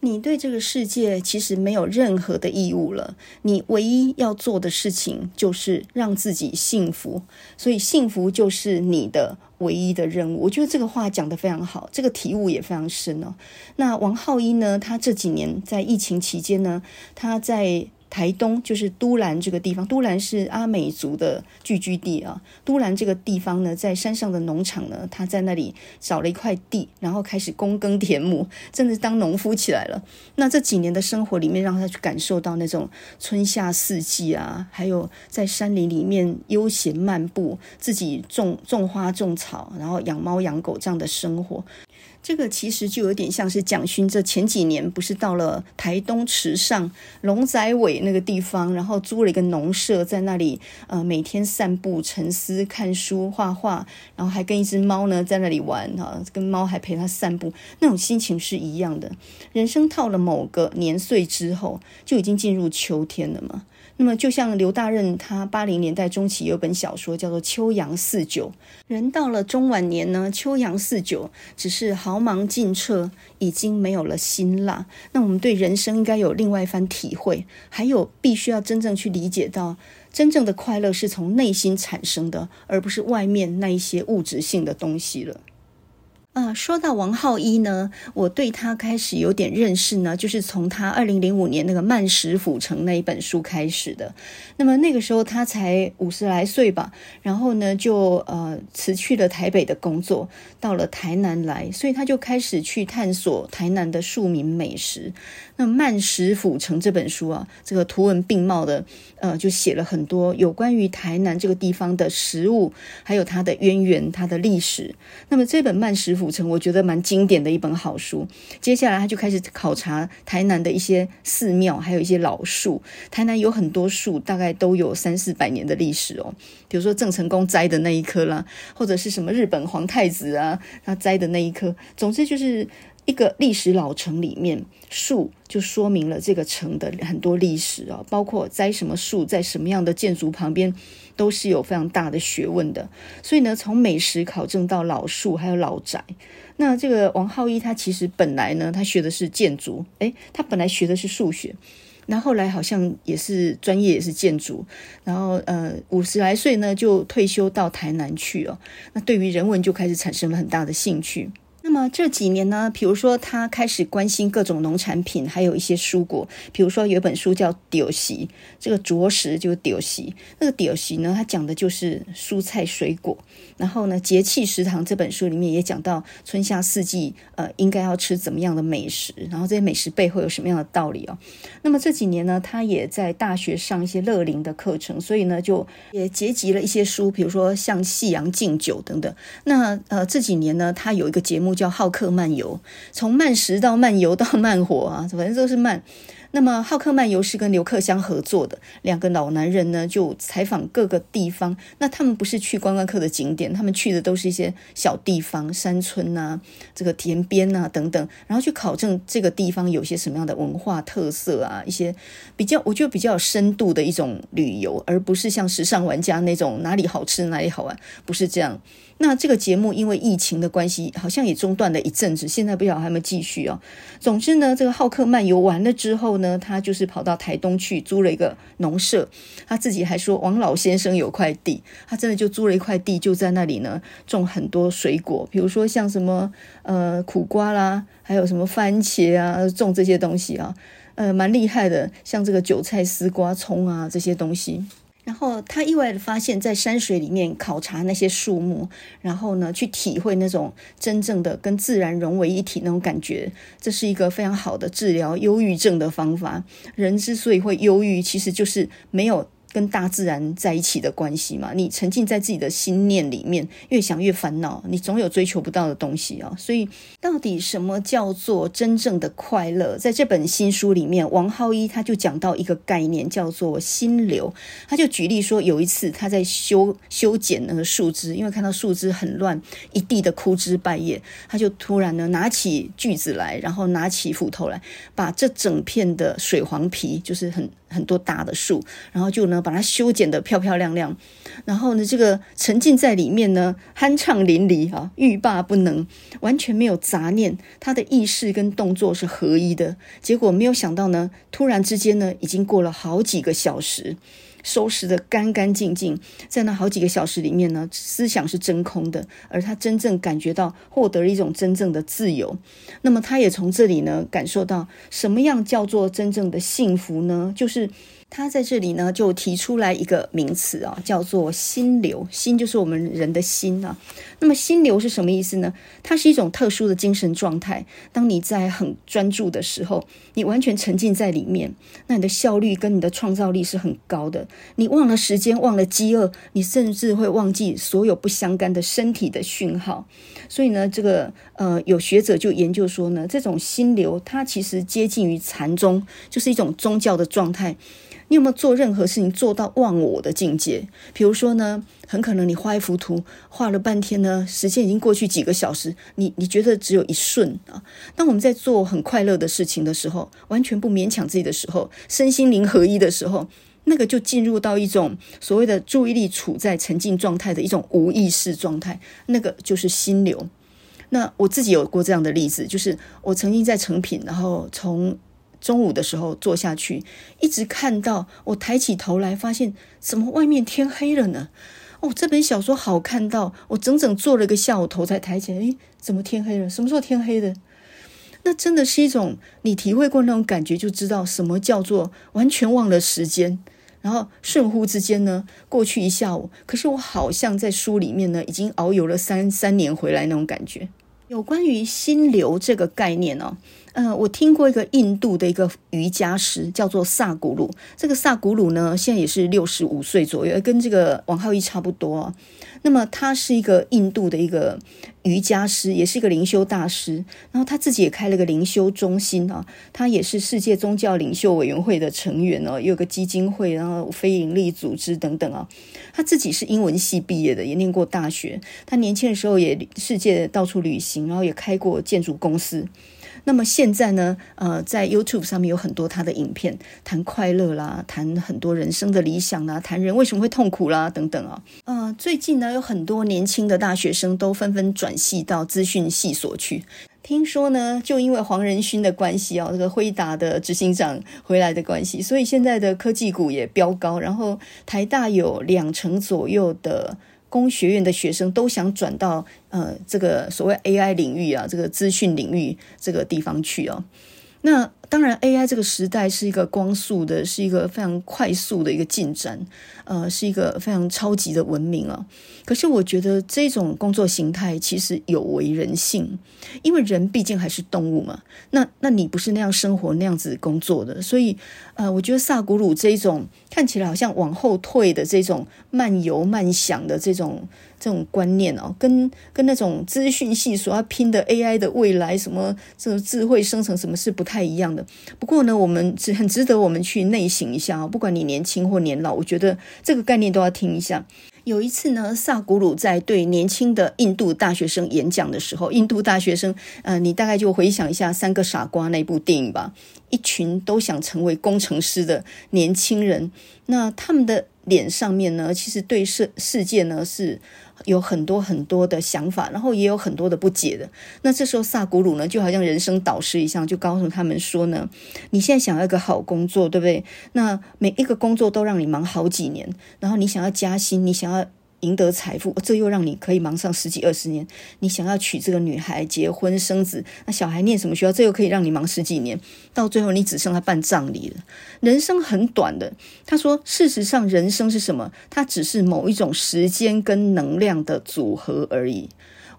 你对这个世界其实没有任何的义务了，你唯一要做的事情就是让自己幸福。所以幸福就是你的唯一的任务。我觉得这个话讲得非常好，这个体悟也非常深哦。那王浩一呢，他这几年在疫情期间呢，他在。台东就是都兰这个地方，都兰是阿美族的聚居地啊。都兰这个地方呢，在山上的农场呢，他在那里找了一块地，然后开始躬耕田亩，真的当农夫起来了。那这几年的生活里面，让他去感受到那种春夏四季啊，还有在山林里面悠闲漫步，自己种种花种草，然后养猫养狗这样的生活。这个其实就有点像是蒋勋这前几年不是到了台东池上龙仔尾那个地方，然后租了一个农舍，在那里呃每天散步、沉思、看书、画画，然后还跟一只猫呢在那里玩哈，跟猫还陪它散步，那种心情是一样的。人生到了某个年岁之后，就已经进入秋天了嘛。那么，就像刘大任他八零年代中期有本小说叫做《秋阳四九》，人到了中晚年呢，秋阳四九只是豪芒尽彻，已经没有了辛辣。那我们对人生应该有另外一番体会，还有必须要真正去理解到，真正的快乐是从内心产生的，而不是外面那一些物质性的东西了。啊，说到王浩一呢，我对他开始有点认识呢，就是从他二零零五年那个《慢食府城》那一本书开始的。那么那个时候他才五十来岁吧，然后呢就呃辞去了台北的工作，到了台南来，所以他就开始去探索台南的庶民美食。那《慢食府城》这本书啊，这个图文并茂的，呃，就写了很多有关于台南这个地方的食物，还有它的渊源、它的历史。那么这本《慢食府城》，我觉得蛮经典的一本好书。接下来他就开始考察台南的一些寺庙，还有一些老树。台南有很多树，大概都有三四百年的历史哦。比如说郑成功栽的那一棵啦，或者是什么日本皇太子啊，他栽的那一棵。总之就是。一个历史老城里面，树就说明了这个城的很多历史啊，包括栽什么树，在什么样的建筑旁边，都是有非常大的学问的。所以呢，从美食考证到老树，还有老宅。那这个王浩一他其实本来呢，他学的是建筑，诶，他本来学的是数学，那后来好像也是专业也是建筑，然后呃五十来岁呢就退休到台南去哦。那对于人文就开始产生了很大的兴趣。那么这几年呢，比如说他开始关心各种农产品，还有一些蔬果。比如说有一本书叫《丢席》，这个着实就是丢席。那个丢席呢，它讲的就是蔬菜水果。然后呢，《节气食堂》这本书里面也讲到春夏四季，呃，应该要吃怎么样的美食，然后这些美食背后有什么样的道理哦。那么这几年呢，他也在大学上一些乐龄的课程，所以呢，就也结集了一些书，比如说像《夕阳敬酒》等等。那呃这几年呢，他有一个节目。叫好客漫游，从慢食到慢游到慢活啊，反正都是慢。那么好客漫游是跟刘克襄合作的，两个老男人呢就采访各个地方。那他们不是去观光客的景点，他们去的都是一些小地方、山村啊、这个田边啊等等，然后去考证这个地方有些什么样的文化特色啊，一些比较我觉得比较有深度的一种旅游，而不是像时尚玩家那种哪里好吃哪里好玩，不是这样。那这个节目因为疫情的关系，好像也中断了一阵子，现在不晓得还没继续哦。总之呢，这个好客漫游完了之后呢，他就是跑到台东去租了一个农舍，他自己还说王老先生有块地，他真的就租了一块地，就在那里呢种很多水果，比如说像什么呃苦瓜啦，还有什么番茄啊，种这些东西啊，呃蛮厉害的，像这个韭菜、丝瓜、葱啊这些东西。然后他意外的发现，在山水里面考察那些树木，然后呢，去体会那种真正的跟自然融为一体那种感觉，这是一个非常好的治疗忧郁症的方法。人之所以会忧郁，其实就是没有。跟大自然在一起的关系嘛，你沉浸在自己的心念里面，越想越烦恼，你总有追求不到的东西啊。所以，到底什么叫做真正的快乐？在这本新书里面，王浩一他就讲到一个概念，叫做心流。他就举例说，有一次他在修修剪那个树枝，因为看到树枝很乱，一地的枯枝败叶，他就突然呢拿起锯子来，然后拿起斧头来，把这整片的水黄皮，就是很。很多大的树，然后就呢把它修剪得漂漂亮亮，然后呢这个沉浸在里面呢酣畅淋漓啊，欲罢不能，完全没有杂念，他的意识跟动作是合一的。结果没有想到呢，突然之间呢，已经过了好几个小时。收拾得干干净净，在那好几个小时里面呢，思想是真空的，而他真正感觉到获得了一种真正的自由。那么他也从这里呢感受到什么样叫做真正的幸福呢？就是他在这里呢，就提出来一个名词啊，叫做心流。心就是我们人的心啊。那么心流是什么意思呢？它是一种特殊的精神状态。当你在很专注的时候，你完全沉浸在里面，那你的效率跟你的创造力是很高的。你忘了时间，忘了饥饿，你甚至会忘记所有不相干的身体的讯号。所以呢，这个呃，有学者就研究说呢，这种心流它其实接近于禅宗，就是一种宗教的状态。你有没有做任何事情做到忘我的境界？比如说呢，很可能你画一幅图，画了半天呢，时间已经过去几个小时，你你觉得只有一瞬啊。当我们在做很快乐的事情的时候，完全不勉强自己的时候，身心灵合一的时候，那个就进入到一种所谓的注意力处在沉浸状态的一种无意识状态，那个就是心流。那我自己有过这样的例子，就是我曾经在成品，然后从中午的时候坐下去，一直看到我抬起头来，发现怎么外面天黑了呢？哦，这本小说好看到我整整坐了一个下午头才抬起来，诶，怎么天黑了？什么时候天黑的？那真的是一种你体会过那种感觉，就知道什么叫做完全忘了时间，然后瞬忽之间呢，过去一下午，可是我好像在书里面呢，已经遨游了三三年回来那种感觉。有关于心流这个概念哦。嗯，我听过一个印度的一个瑜伽师，叫做萨古鲁。这个萨古鲁呢，现在也是六十五岁左右，跟这个王浩一差不多。那么他是一个印度的一个瑜伽师，也是一个灵修大师。然后他自己也开了个灵修中心啊。他也是世界宗教领袖委员会的成员哦，也有个基金会，然后非营利组织等等啊。他自己是英文系毕业的，也念过大学。他年轻的时候也世界到处旅行，然后也开过建筑公司。那么现在呢，呃，在 YouTube 上面有很多他的影片，谈快乐啦，谈很多人生的理想啦，谈人为什么会痛苦啦，等等啊。呃，最近呢，有很多年轻的大学生都纷纷转系到资讯系所去。听说呢，就因为黄仁勋的关系啊，这个辉达的执行长回来的关系，所以现在的科技股也飙高。然后台大有两成左右的。工学院的学生都想转到呃这个所谓 AI 领域啊，这个资讯领域这个地方去哦。那当然，AI 这个时代是一个光速的，是一个非常快速的一个进展，呃，是一个非常超级的文明啊。可是我觉得这种工作形态其实有违人性，因为人毕竟还是动物嘛。那那你不是那样生活、那样子工作的，所以呃，我觉得萨古鲁这一种看起来好像往后退的这种慢游慢想的这种。这种观念哦，跟跟那种资讯系所要拼的 AI 的未来，什么这种智慧生成，什么是不太一样的。不过呢，我们只很值得我们去内省一下啊，不管你年轻或年老，我觉得这个概念都要听一下。有一次呢，萨古鲁在对年轻的印度大学生演讲的时候，印度大学生，呃，你大概就回想一下《三个傻瓜》那部电影吧，一群都想成为工程师的年轻人，那他们的脸上面呢，其实对世世界呢是。有很多很多的想法，然后也有很多的不解的。那这时候萨古鲁呢，就好像人生导师一样，就告诉他们说呢：“你现在想要一个好工作，对不对？那每一个工作都让你忙好几年，然后你想要加薪，你想要。”赢得财富，这又让你可以忙上十几二十年。你想要娶这个女孩，结婚生子，那小孩念什么学校，这又可以让你忙十几年。到最后，你只剩下办葬礼了。人生很短的，他说，事实上，人生是什么？它只是某一种时间跟能量的组合而已。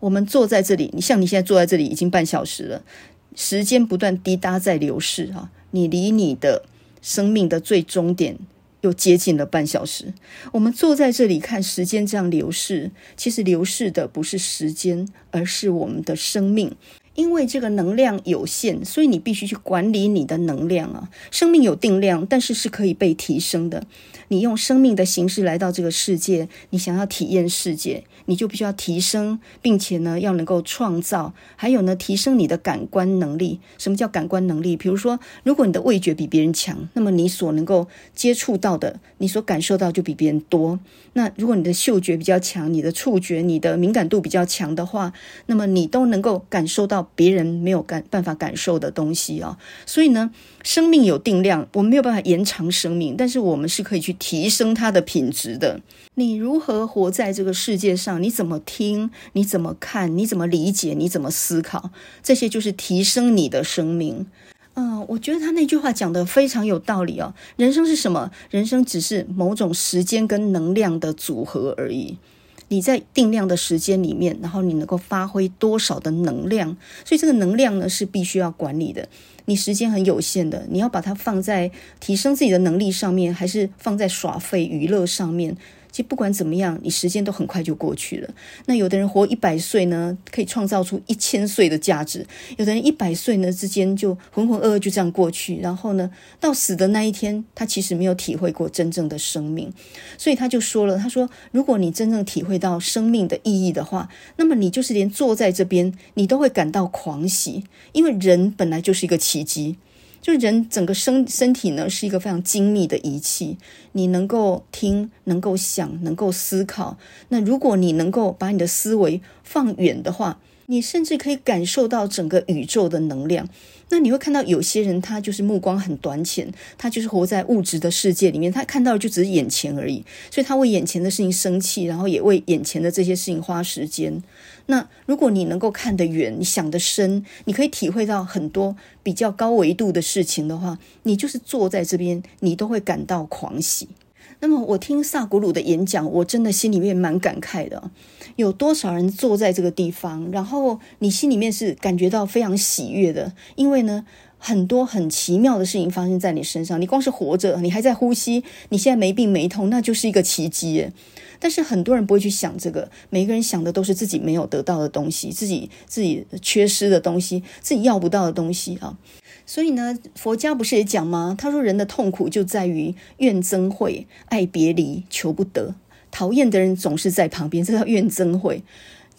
我们坐在这里，你像你现在坐在这里已经半小时了，时间不断滴答在流逝啊，你离你的生命的最终点。又接近了半小时，我们坐在这里看时间这样流逝，其实流逝的不是时间，而是我们的生命。因为这个能量有限，所以你必须去管理你的能量啊。生命有定量，但是是可以被提升的。你用生命的形式来到这个世界，你想要体验世界，你就必须要提升，并且呢，要能够创造，还有呢，提升你的感官能力。什么叫感官能力？比如说，如果你的味觉比别人强，那么你所能够接触到的，你所感受到就比别人多。那如果你的嗅觉比较强，你的触觉、你的敏感度比较强的话，那么你都能够感受到别人没有感办法感受的东西啊。所以呢，生命有定量，我们没有办法延长生命，但是我们是可以去。提升它的品质的，你如何活在这个世界上？你怎么听？你怎么看？你怎么理解？你怎么思考？这些就是提升你的生命。嗯、我觉得他那句话讲得非常有道理哦。人生是什么？人生只是某种时间跟能量的组合而已。你在定量的时间里面，然后你能够发挥多少的能量？所以这个能量呢，是必须要管理的。你时间很有限的，你要把它放在提升自己的能力上面，还是放在耍废娱乐上面？其实不管怎么样，你时间都很快就过去了。那有的人活一百岁呢，可以创造出一千岁的价值；有的人一百岁呢之间就浑浑噩噩就这样过去，然后呢，到死的那一天，他其实没有体会过真正的生命。所以他就说了：“他说，如果你真正体会到生命的意义的话，那么你就是连坐在这边，你都会感到狂喜，因为人本来就是一个奇迹。”就人整个身身体呢，是一个非常精密的仪器，你能够听，能够想，能够思考。那如果你能够把你的思维放远的话，你甚至可以感受到整个宇宙的能量。那你会看到有些人，他就是目光很短浅，他就是活在物质的世界里面，他看到的就只是眼前而已，所以他为眼前的事情生气，然后也为眼前的这些事情花时间。那如果你能够看得远，你想得深，你可以体会到很多比较高维度的事情的话，你就是坐在这边，你都会感到狂喜。那么我听萨古鲁的演讲，我真的心里面蛮感慨的。有多少人坐在这个地方，然后你心里面是感觉到非常喜悦的，因为呢，很多很奇妙的事情发生在你身上。你光是活着，你还在呼吸，你现在没病没痛，那就是一个奇迹。但是很多人不会去想这个，每个人想的都是自己没有得到的东西，自己自己缺失的东西，自己要不到的东西啊。所以呢，佛家不是也讲吗？他说人的痛苦就在于怨憎会、爱别离、求不得。讨厌的人总是在旁边，这叫怨憎会。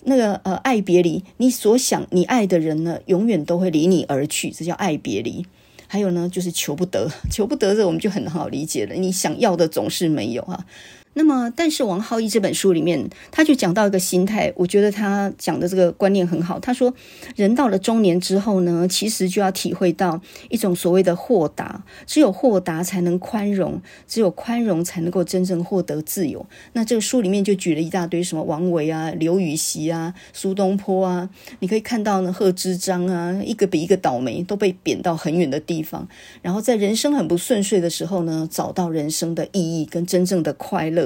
那个呃，爱别离，你所想你爱的人呢，永远都会离你而去，这叫爱别离。还有呢，就是求不得，求不得这我们就很好理解了。你想要的总是没有啊。那么，但是王浩一这本书里面，他就讲到一个心态，我觉得他讲的这个观念很好。他说，人到了中年之后呢，其实就要体会到一种所谓的豁达，只有豁达才能宽容，只有宽容才能够真正获得自由。那这个书里面就举了一大堆什么王维啊、刘禹锡啊、苏东坡啊，你可以看到呢，贺知章啊，一个比一个倒霉，都被贬到很远的地方，然后在人生很不顺遂的时候呢，找到人生的意义跟真正的快乐。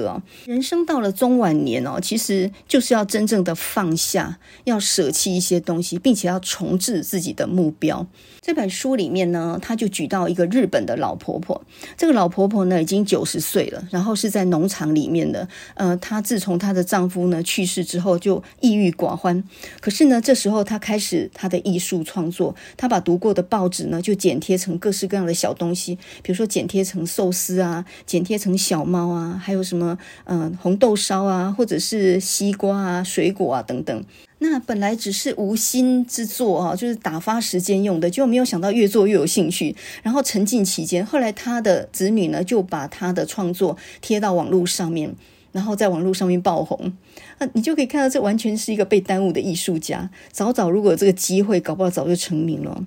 人生到了中晚年哦，其实就是要真正的放下，要舍弃一些东西，并且要重置自己的目标。这本书里面呢，他就举到一个日本的老婆婆。这个老婆婆呢，已经九十岁了，然后是在农场里面的。呃，她自从她的丈夫呢去世之后，就抑郁寡欢。可是呢，这时候她开始她的艺术创作。她把读过的报纸呢，就剪贴成各式各样的小东西，比如说剪贴成寿司啊，剪贴成小猫啊，还有什么嗯、红豆烧啊，或者是西瓜啊、水果啊等等。那本来只是无心之作啊，就是打发时间用的，就没有想到越做越有兴趣，然后沉浸其间。后来他的子女呢，就把他的创作贴到网络上面，然后在网络上面爆红。那你就可以看到，这完全是一个被耽误的艺术家。早早如果有这个机会，搞不好早就成名了。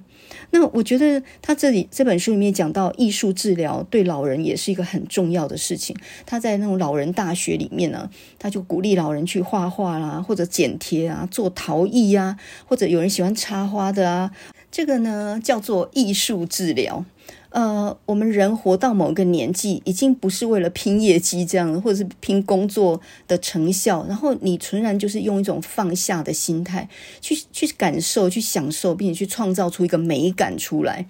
那我觉得他这里这本书里面讲到艺术治疗对老人也是一个很重要的事情。他在那种老人大学里面呢，他就鼓励老人去画画啦，或者剪贴啊，做陶艺啊，或者有人喜欢插花的啊，这个呢叫做艺术治疗。呃，我们人活到某个年纪，已经不是为了拼业绩这样，或者是拼工作的成效，然后你纯然就是用一种放下的心态去去感受、去享受，并且去创造出一个美感出来。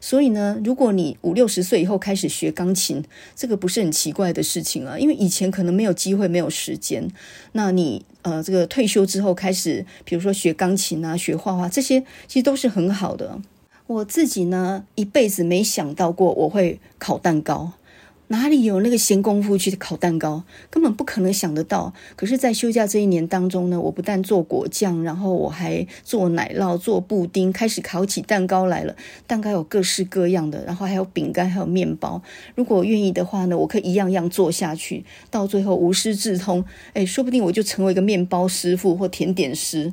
所以呢，如果你五六十岁以后开始学钢琴，这个不是很奇怪的事情啊，因为以前可能没有机会、没有时间。那你呃，这个退休之后开始，比如说学钢琴啊、学画画，这些其实都是很好的。我自己呢，一辈子没想到过我会烤蛋糕，哪里有那个闲工夫去烤蛋糕？根本不可能想得到。可是，在休假这一年当中呢，我不但做果酱，然后我还做奶酪、做布丁，开始烤起蛋糕来了。蛋糕有各式各样的，然后还有饼干，还有面包。如果愿意的话呢，我可以一样样做下去，到最后无师自通，哎，说不定我就成为一个面包师傅或甜点师。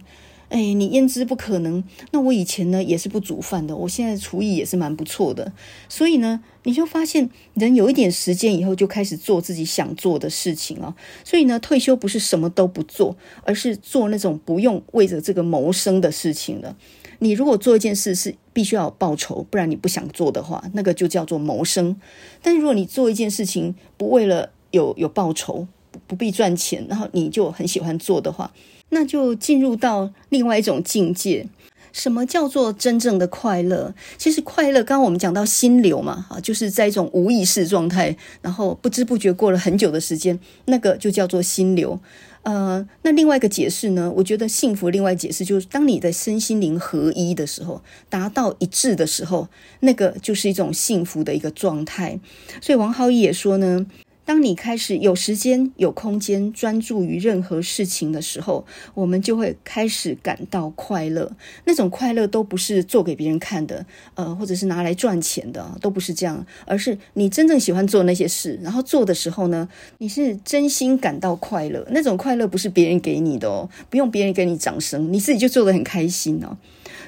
哎，你焉知不可能？那我以前呢也是不煮饭的，我现在厨艺也是蛮不错的。所以呢，你就发现人有一点时间以后，就开始做自己想做的事情啊。所以呢，退休不是什么都不做，而是做那种不用为着这个谋生的事情了。你如果做一件事是必须要有报酬，不然你不想做的话，那个就叫做谋生。但如果你做一件事情不为了有有报酬，不必赚钱，然后你就很喜欢做的话，那就进入到另外一种境界。什么叫做真正的快乐？其实快乐，刚刚我们讲到心流嘛，啊，就是在一种无意识状态，然后不知不觉过了很久的时间，那个就叫做心流。呃，那另外一个解释呢？我觉得幸福另外解释就是，当你的身心灵合一的时候，达到一致的时候，那个就是一种幸福的一个状态。所以王浩一也说呢。当你开始有时间、有空间专注于任何事情的时候，我们就会开始感到快乐。那种快乐都不是做给别人看的，呃，或者是拿来赚钱的，都不是这样，而是你真正喜欢做那些事，然后做的时候呢，你是真心感到快乐。那种快乐不是别人给你的哦，不用别人给你掌声，你自己就做得很开心哦。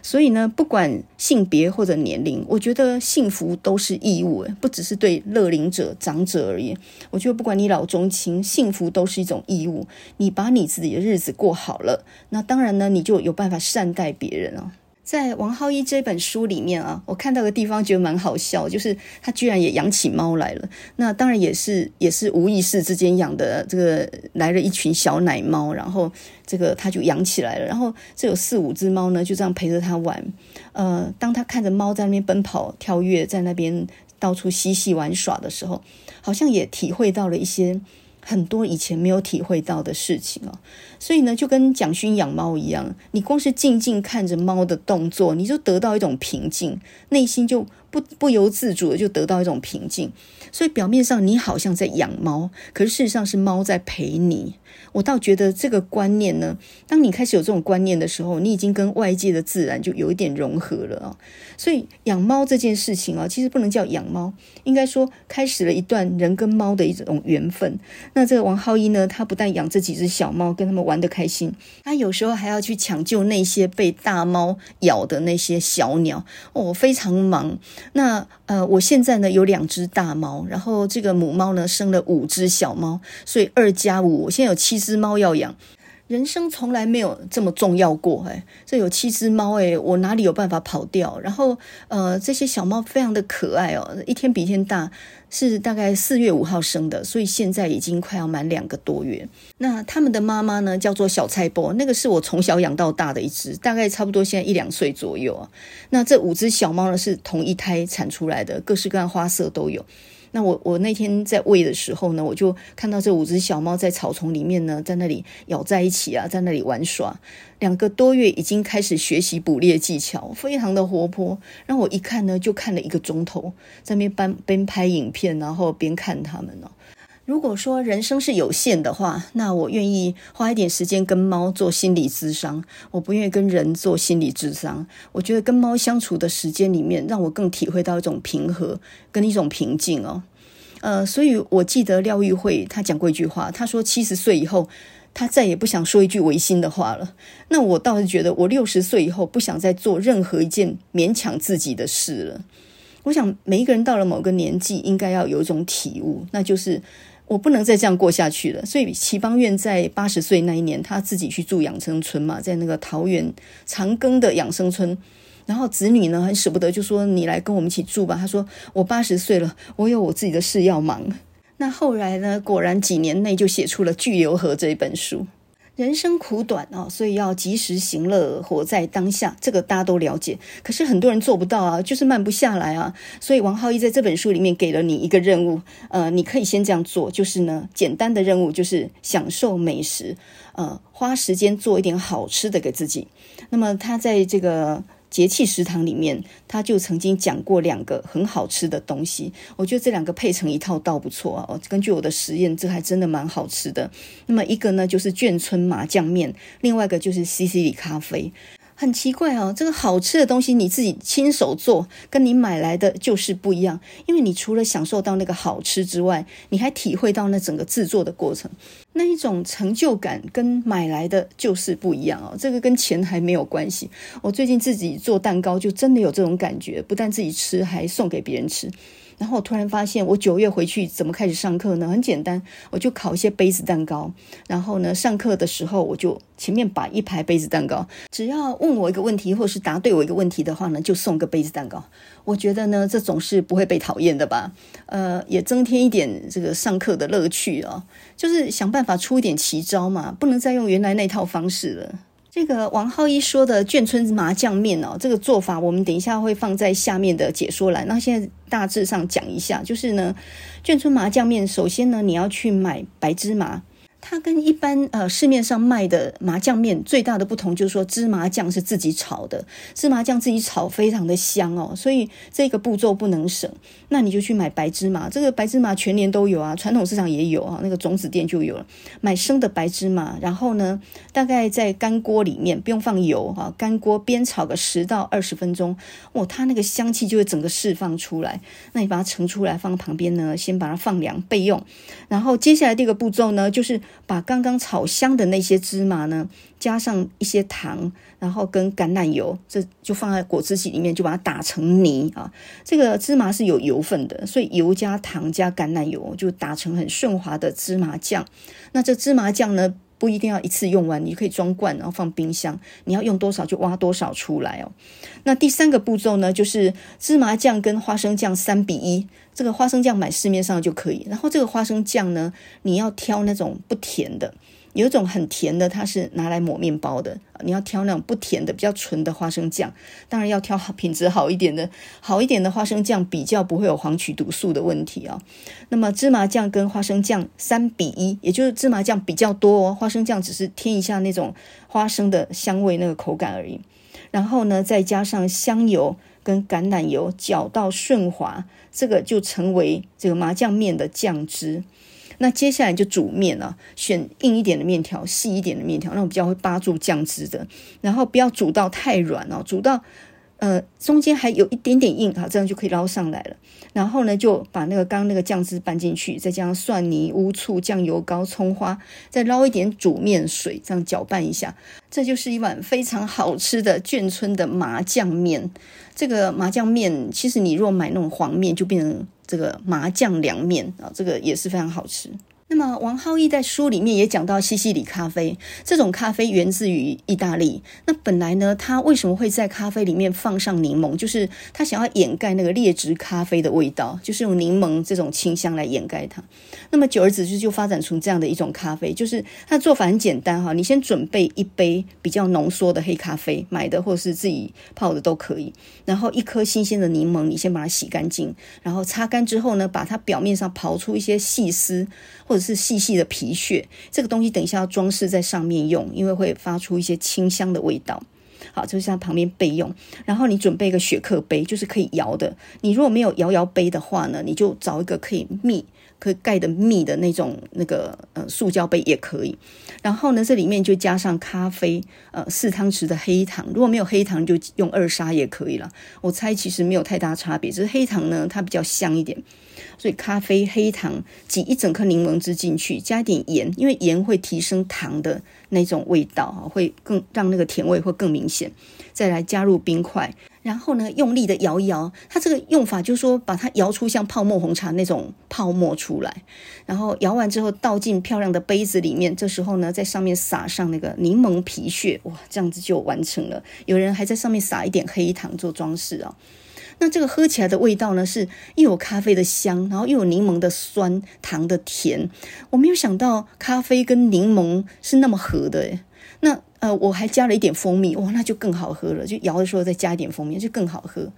所以呢，不管性别或者年龄，我觉得幸福都是义务，不只是对乐龄者、长者而言。我觉得不管你老中青，幸福都是一种义务。你把你自己的日子过好了，那当然呢，你就有办法善待别人啊。在王浩一这本书里面啊，我看到个地方觉得蛮好笑，就是他居然也养起猫来了。那当然也是也是无意识之间养的，这个来了一群小奶猫，然后这个他就养起来了。然后这有四五只猫呢，就这样陪着他玩。呃，当他看着猫在那边奔跑、跳跃，在那边到处嬉戏玩耍的时候，好像也体会到了一些。很多以前没有体会到的事情哦，所以呢，就跟蒋勋养猫一样，你光是静静看着猫的动作，你就得到一种平静，内心就不不由自主的就得到一种平静。所以表面上你好像在养猫，可是事实上是猫在陪你。我倒觉得这个观念呢，当你开始有这种观念的时候，你已经跟外界的自然就有一点融合了啊。所以养猫这件事情啊，其实不能叫养猫，应该说开始了一段人跟猫的一种缘分。那这个王浩一呢，他不但养这几只小猫，跟他们玩得开心，他有时候还要去抢救那些被大猫咬的那些小鸟哦，非常忙。那呃，我现在呢有两只大猫，然后这个母猫呢生了五只小猫，所以二加五，我现在有七只猫要养。人生从来没有这么重要过，哎，这有七只猫，哎，我哪里有办法跑掉？然后，呃，这些小猫非常的可爱哦，一天比一天大，是大概四月五号生的，所以现在已经快要满两个多月。那他们的妈妈呢，叫做小菜波，那个是我从小养到大的一只，大概差不多现在一两岁左右啊。那这五只小猫呢，是同一胎产出来的，各式各样花色都有。那我我那天在喂的时候呢，我就看到这五只小猫在草丛里面呢，在那里咬在一起啊，在那里玩耍。两个多月已经开始学习捕猎技巧，非常的活泼。让我一看呢，就看了一个钟头，在那边边拍影片，然后边看它们呢。如果说人生是有限的话，那我愿意花一点时间跟猫做心理咨商，我不愿意跟人做心理咨商。我觉得跟猫相处的时间里面，让我更体会到一种平和跟一种平静哦。呃，所以我记得廖玉蕙他讲过一句话，他说七十岁以后，他再也不想说一句违心的话了。那我倒是觉得，我六十岁以后不想再做任何一件勉强自己的事了。我想每一个人到了某个年纪，应该要有一种体悟，那就是。我不能再这样过下去了，所以齐邦彦在八十岁那一年，他自己去住养生村嘛，在那个桃园长庚的养生村，然后子女呢很舍不得，就说你来跟我们一起住吧。他说我八十岁了，我有我自己的事要忙。那后来呢，果然几年内就写出了《巨流河》这一本书。人生苦短啊，所以要及时行乐，活在当下。这个大家都了解，可是很多人做不到啊，就是慢不下来啊。所以王浩一在这本书里面给了你一个任务，呃，你可以先这样做，就是呢，简单的任务就是享受美食，呃，花时间做一点好吃的给自己。那么他在这个。节气食堂里面，他就曾经讲过两个很好吃的东西，我觉得这两个配成一套倒不错啊。根据我的实验，这还真的蛮好吃的。那么一个呢，就是眷村麻酱面，另外一个就是西西里咖啡。很奇怪哦，这个好吃的东西你自己亲手做，跟你买来的就是不一样。因为你除了享受到那个好吃之外，你还体会到那整个制作的过程，那一种成就感跟买来的就是不一样哦。这个跟钱还没有关系。我最近自己做蛋糕，就真的有这种感觉，不但自己吃，还送给别人吃。然后我突然发现，我九月回去怎么开始上课呢？很简单，我就烤一些杯子蛋糕。然后呢，上课的时候我就前面摆一排杯子蛋糕，只要问我一个问题，或是答对我一个问题的话呢，就送个杯子蛋糕。我觉得呢，这总是不会被讨厌的吧？呃，也增添一点这个上课的乐趣哦，就是想办法出一点奇招嘛，不能再用原来那套方式了。这个王浩一说的眷村麻酱面哦，这个做法我们等一下会放在下面的解说栏。那现在大致上讲一下，就是呢，眷村麻酱面，首先呢，你要去买白芝麻。它跟一般呃市面上卖的麻酱面最大的不同就是说，芝麻酱是自己炒的，芝麻酱自己炒非常的香哦，所以这个步骤不能省。那你就去买白芝麻，这个白芝麻全年都有啊，传统市场也有啊，那个种子店就有了。买生的白芝麻，然后呢，大概在干锅里面不用放油哈，干锅煸炒个十到二十分钟，哦，它那个香气就会整个释放出来。那你把它盛出来放旁边呢，先把它放凉备用。然后接下来这个步骤呢，就是。把刚刚炒香的那些芝麻呢，加上一些糖，然后跟橄榄油，这就放在果汁机里面，就把它打成泥啊。这个芝麻是有油分的，所以油加糖加橄榄油就打成很顺滑的芝麻酱。那这芝麻酱呢，不一定要一次用完，你可以装罐，然后放冰箱。你要用多少就挖多少出来哦。那第三个步骤呢，就是芝麻酱跟花生酱三比一。这个花生酱买市面上就可以，然后这个花生酱呢，你要挑那种不甜的，有一种很甜的，它是拿来抹面包的，你要挑那种不甜的、比较纯的花生酱，当然要挑品质好一点的，好一点的花生酱比较不会有黄曲毒素的问题、哦。那么芝麻酱跟花生酱三比一，也就是芝麻酱比较多哦，花生酱只是添一下那种花生的香味、那个口感而已。然后呢，再加上香油跟橄榄油，搅到顺滑。这个就成为这个麻酱面的酱汁。那接下来就煮面了，选硬一点的面条，细一点的面条，那种比较会扒住酱汁的。然后不要煮到太软哦，煮到。呃，中间还有一点点硬哈，这样就可以捞上来了。然后呢，就把那个刚刚那个酱汁拌进去，再加上蒜泥、乌醋、酱油膏、葱花，再捞一点煮面水，这样搅拌一下，这就是一碗非常好吃的眷村的麻酱面。这个麻酱面，其实你若买那种黄面，就变成这个麻酱凉面啊，这个也是非常好吃。那么王浩义在书里面也讲到西西里咖啡，这种咖啡源自于意大利。那本来呢，他为什么会在咖啡里面放上柠檬？就是他想要掩盖那个劣质咖啡的味道，就是用柠檬这种清香来掩盖它。那么久而久之就发展出这样的一种咖啡，就是它的做法很简单哈，你先准备一杯比较浓缩的黑咖啡，买的或是自己泡的都可以。然后一颗新鲜的柠檬，你先把它洗干净，然后擦干之后呢，把它表面上刨出一些细丝或者是细细的皮屑，这个东西等一下要装饰在上面用，因为会发出一些清香的味道。好，就是在旁边备用。然后你准备一个雪克杯，就是可以摇的。你如果没有摇摇杯的话呢，你就找一个可以密、可以盖得密的那种那个呃塑胶杯也可以。然后呢，这里面就加上咖啡，呃，四汤匙的黑糖。如果没有黑糖，就用二砂也可以了。我猜其实没有太大差别，只是黑糖呢，它比较香一点。所以咖啡、黑糖挤一整颗柠檬汁进去，加一点盐，因为盐会提升糖的那种味道啊，会更让那个甜味会更明显。再来加入冰块，然后呢，用力的摇一摇。它这个用法就是说，把它摇出像泡沫红茶那种泡沫出来，然后摇完之后倒进漂亮的杯子里面。这时候呢，在上面撒上那个柠檬皮屑，哇，这样子就完成了。有人还在上面撒一点黑糖做装饰啊。那这个喝起来的味道呢，是又有咖啡的香，然后又有柠檬的酸、糖的甜。我没有想到咖啡跟柠檬是那么合的诶。那呃，我还加了一点蜂蜜，哇，那就更好喝了。就摇的时候再加一点蜂蜜，就更好喝。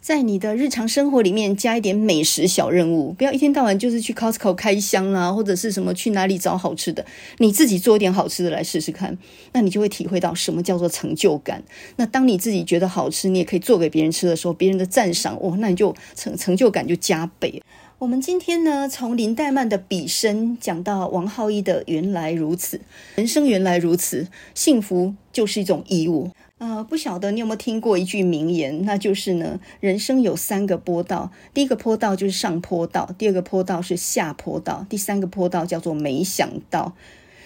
在你的日常生活里面加一点美食小任务，不要一天到晚就是去 Costco 开箱啊，或者是什么去哪里找好吃的，你自己做一点好吃的来试试看，那你就会体会到什么叫做成就感。那当你自己觉得好吃，你也可以做给别人吃的时候，别人的赞赏，哇，那你就成成就感就加倍。我们今天呢，从林黛曼的笔生讲到王浩一的原来如此，人生原来如此，幸福就是一种义务。呃，不晓得你有没有听过一句名言，那就是呢，人生有三个坡道，第一个坡道就是上坡道，第二个坡道是下坡道，第三个坡道叫做没想到。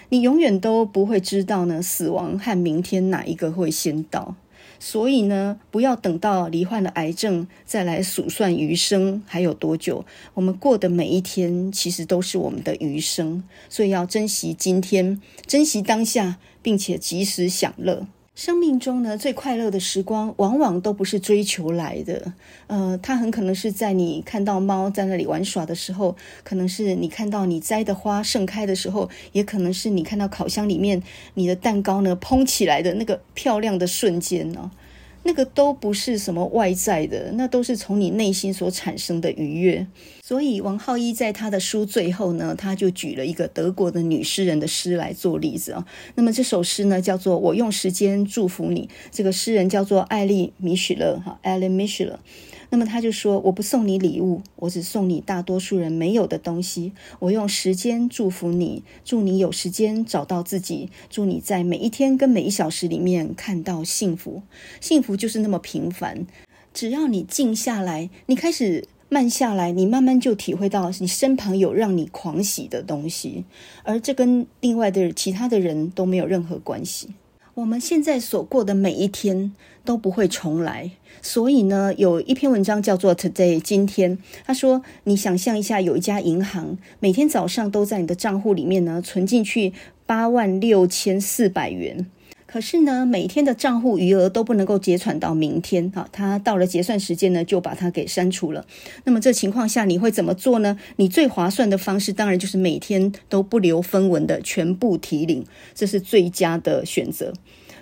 你永远都不会知道呢，死亡和明天哪一个会先到。所以呢，不要等到罹患了癌症再来数算余生还有多久。我们过的每一天，其实都是我们的余生，所以要珍惜今天，珍惜当下，并且及时享乐。生命中呢，最快乐的时光，往往都不是追求来的。呃，它很可能是在你看到猫在那里玩耍的时候，可能是你看到你摘的花盛开的时候，也可能是你看到烤箱里面你的蛋糕呢膨起来的那个漂亮的瞬间呢。那个都不是什么外在的，那都是从你内心所产生的愉悦。所以王浩一在他的书最后呢，他就举了一个德国的女诗人的诗来做例子啊。那么这首诗呢，叫做《我用时间祝福你》，这个诗人叫做艾丽米雪勒哈，艾丽米雪勒。那么他就说：“我不送你礼物，我只送你大多数人没有的东西。我用时间祝福你，祝你有时间找到自己，祝你在每一天跟每一小时里面看到幸福。幸福就是那么平凡，只要你静下来，你开始慢下来，你慢慢就体会到你身旁有让你狂喜的东西，而这跟另外的其他的人都没有任何关系。”我们现在所过的每一天都不会重来，所以呢，有一篇文章叫做《Today》今天，他说：你想象一下，有一家银行，每天早上都在你的账户里面呢存进去八万六千四百元。可是呢，每天的账户余额都不能够结转到明天，哈，他到了结算时间呢，就把它给删除了。那么这情况下你会怎么做呢？你最划算的方式当然就是每天都不留分文的全部提领，这是最佳的选择。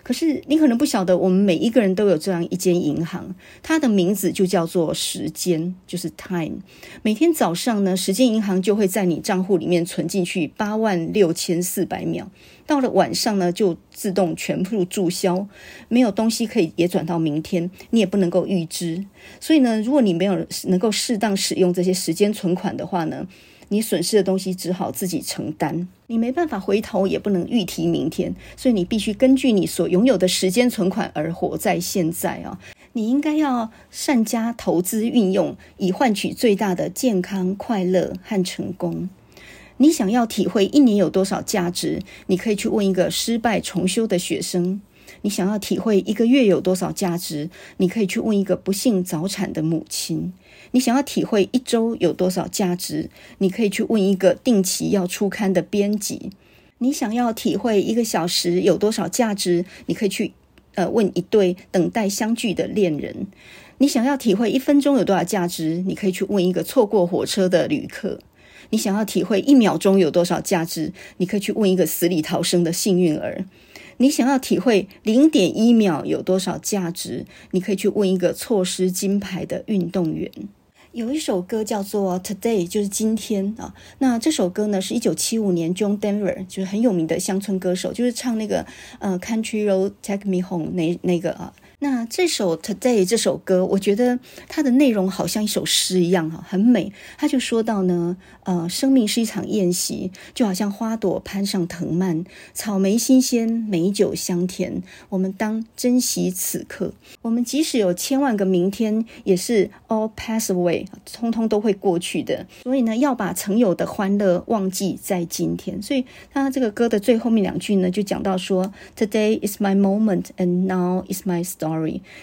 可是你可能不晓得，我们每一个人都有这样一间银行，它的名字就叫做时间，就是 time。每天早上呢，时间银行就会在你账户里面存进去八万六千四百秒，到了晚上呢，就自动全部注销，没有东西可以也转到明天，你也不能够预支。所以呢，如果你没有能够适当使用这些时间存款的话呢，你损失的东西只好自己承担，你没办法回头，也不能预提明天，所以你必须根据你所拥有的时间存款而活在现在啊！你应该要善加投资运用，以换取最大的健康、快乐和成功。你想要体会一年有多少价值？你可以去问一个失败重修的学生。你想要体会一个月有多少价值？你可以去问一个不幸早产的母亲。你想要体会一周有多少价值？你可以去问一个定期要出刊的编辑。你想要体会一个小时有多少价值？你可以去呃问一对等待相聚的恋人。你想要体会一分钟有多少价值？你可以去问一个错过火车的旅客。你想要体会一秒钟有多少价值？你可以去问一个死里逃生的幸运儿。你想要体会零点一秒有多少价值？你可以去问一个错失金牌的运动员。有一首歌叫做《Today》，就是今天啊。那这首歌呢，是一九七五年 John Denver，就是很有名的乡村歌手，就是唱那个呃《Country Road Take Me Home》那那个啊。那这首《Today》这首歌，我觉得它的内容好像一首诗一样哈，很美。他就说到呢，呃，生命是一场宴席，就好像花朵攀上藤蔓，草莓新鲜，美酒香甜。我们当珍惜此刻。我们即使有千万个明天，也是 all pass away，通通都会过去的。所以呢，要把曾有的欢乐忘记在今天。所以他这个歌的最后面两句呢，就讲到说：Today is my moment, and now is my story。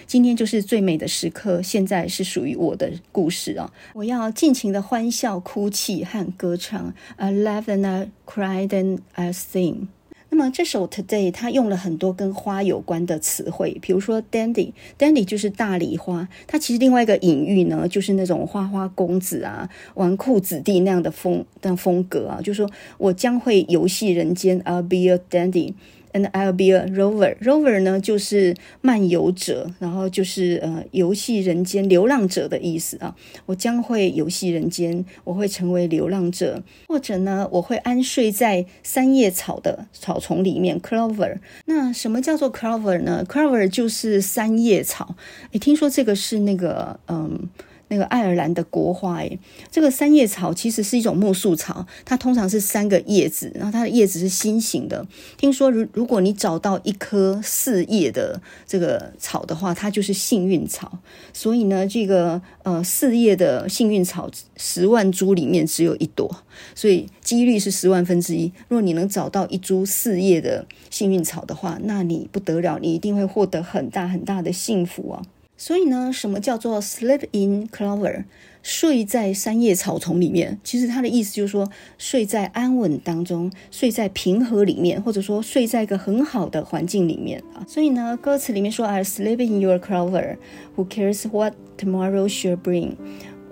今天就是最美的时刻，现在是属于我的故事啊！我要尽情的欢笑、哭泣和歌唱。I laugh and I cry and I sing。那么这首 Today 它用了很多跟花有关的词汇，比如说 Dandy，Dandy 就是大梨花。它其实另外一个隐喻呢，就是那种花花公子啊、纨绔子弟那样的风的风格啊，就是说我将会游戏人间，I'll be a dandy。And I'll be a rover. Rover 呢，就是漫游者，然后就是呃游戏人间、流浪者的意思啊。我将会游戏人间，我会成为流浪者，或者呢，我会安睡在三叶草的草丛里面。Clover。那什么叫做 Clover 呢？Clover 就是三叶草。诶，听说这个是那个嗯。那个爱尔兰的国花。哎，这个三叶草其实是一种木树草，它通常是三个叶子，然后它的叶子是心形的。听说如如果你找到一棵四叶的这个草的话，它就是幸运草。所以呢，这个呃四叶的幸运草，十万株里面只有一朵，所以几率是十万分之一。如果你能找到一株四叶的幸运草的话，那你不得了，你一定会获得很大很大的幸福啊！所以呢，什么叫做 sleep in clover？睡在三叶草丛里面，其实它的意思就是说，睡在安稳当中，睡在平和里面，或者说睡在一个很好的环境里面啊。所以呢，歌词里面说：“I sleep in your clover. Who cares what tomorrow shall bring？”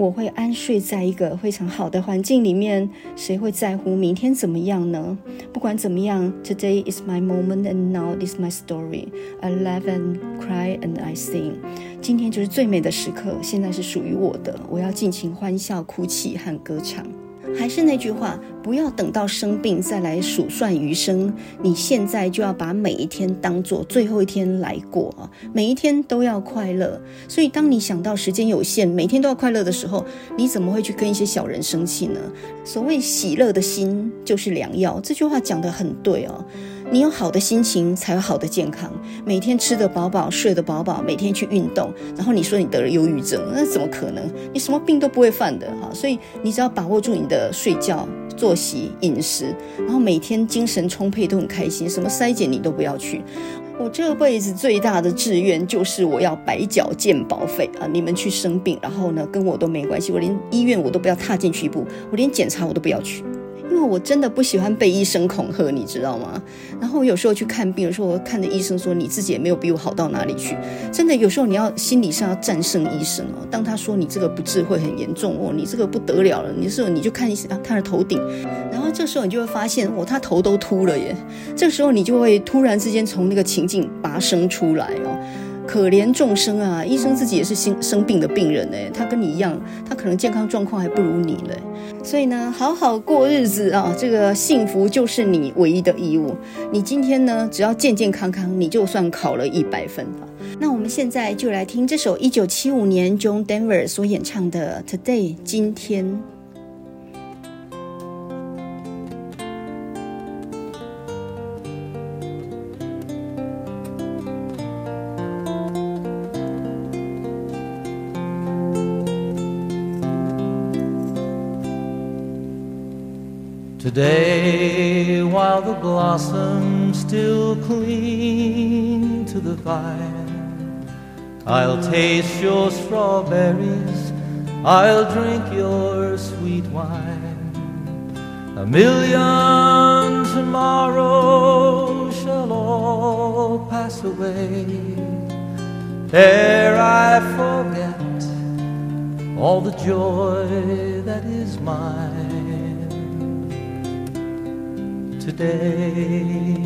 我会安睡在一个非常好的环境里面，谁会在乎明天怎么样呢？不管怎么样，Today is my moment and now is my story. I laugh and cry and I sing. 今天就是最美的时刻，现在是属于我的，我要尽情欢笑、哭泣和歌唱。还是那句话，不要等到生病再来数算余生。你现在就要把每一天当做最后一天来过啊！每一天都要快乐。所以，当你想到时间有限，每天都要快乐的时候，你怎么会去跟一些小人生气呢？所谓喜乐的心就是良药，这句话讲得很对哦。你有好的心情，才有好的健康。每天吃得饱饱，睡得饱饱，每天去运动，然后你说你得了忧郁症，那怎么可能？你什么病都不会犯的哈。所以你只要把握住你的睡觉、作息、饮食，然后每天精神充沛，都很开心。什么筛检你都不要去。我这辈子最大的志愿就是我要白缴健保费啊！你们去生病，然后呢，跟我都没关系，我连医院我都不要踏进去一步，我连检查我都不要去。为我真的不喜欢被医生恐吓，你知道吗？然后我有时候去看病，有时候我看的医生说，你自己也没有比我好到哪里去。真的，有时候你要心理上要战胜医生哦。当他说你这个不治会很严重哦，你这个不得了了，你这时候你就看一下他的头顶，然后这时候你就会发现哦，他头都秃了耶。这时候你就会突然之间从那个情境拔升出来哦。可怜众生啊！医生自己也是生生病的病人哎，他跟你一样，他可能健康状况还不如你嘞。所以呢，好好过日子啊，这个幸福就是你唯一的义务。你今天呢，只要健健康康，你就算考了一百分啊。那我们现在就来听这首一九七五年 John Denver 所演唱的《Today》今天。Today, while the blossoms still cling to the vine, I'll taste your strawberries, I'll drink your sweet wine. A million tomorrows shall all pass away. Ere I forget all the joy that is mine today.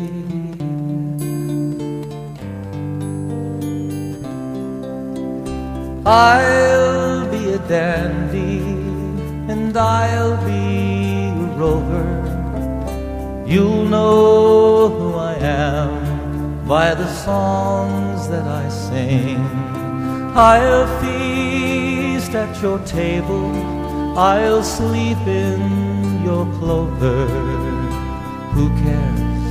I'll be a dandy and I'll be a rover. You'll know who I am by the songs that I sing. I'll feast at your table, I'll sleep in your clover who cares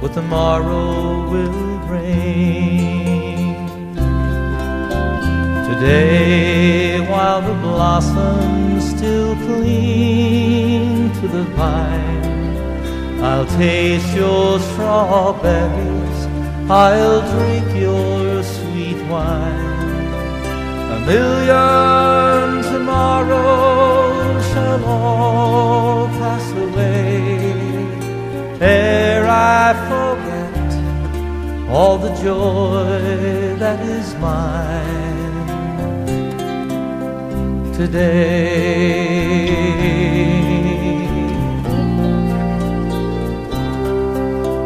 what tomorrow will bring? Today, while the blossoms still cling to the vine, I'll taste your strawberries, I'll drink your sweet wine. A million tomorrows shall all ere I forget all the joy that is mine today.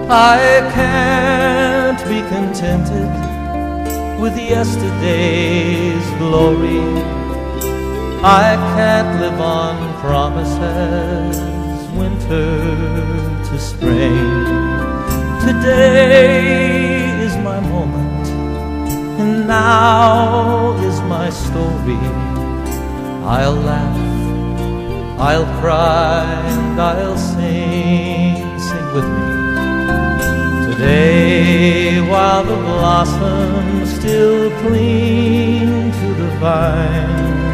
I can't be contented with yesterday's glory. I can't live on promises winter to spring. Today is my moment, and now is my story. I'll laugh, I'll cry, and I'll sing, sing with me. Today, while the blossoms still cling to the vine,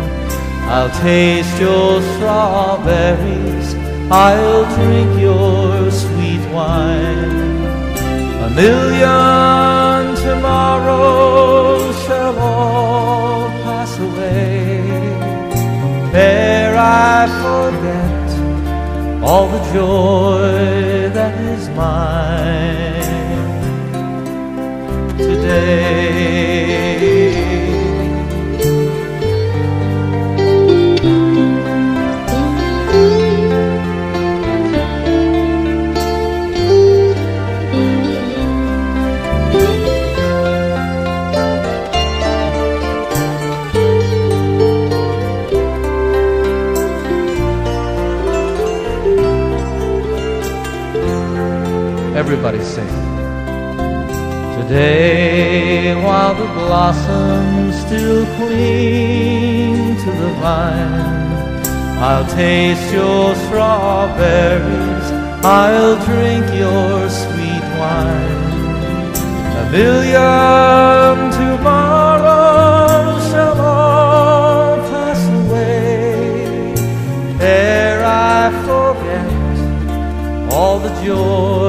I'll taste your strawberries, I'll drink your wine. A million tomorrows shall all pass away ere I forget all the joy Everybody sing. Today, while the blossoms still cling to the vine, I'll taste your strawberries, I'll drink your sweet wine. A million tomorrows shall all pass away ere I forget all the joy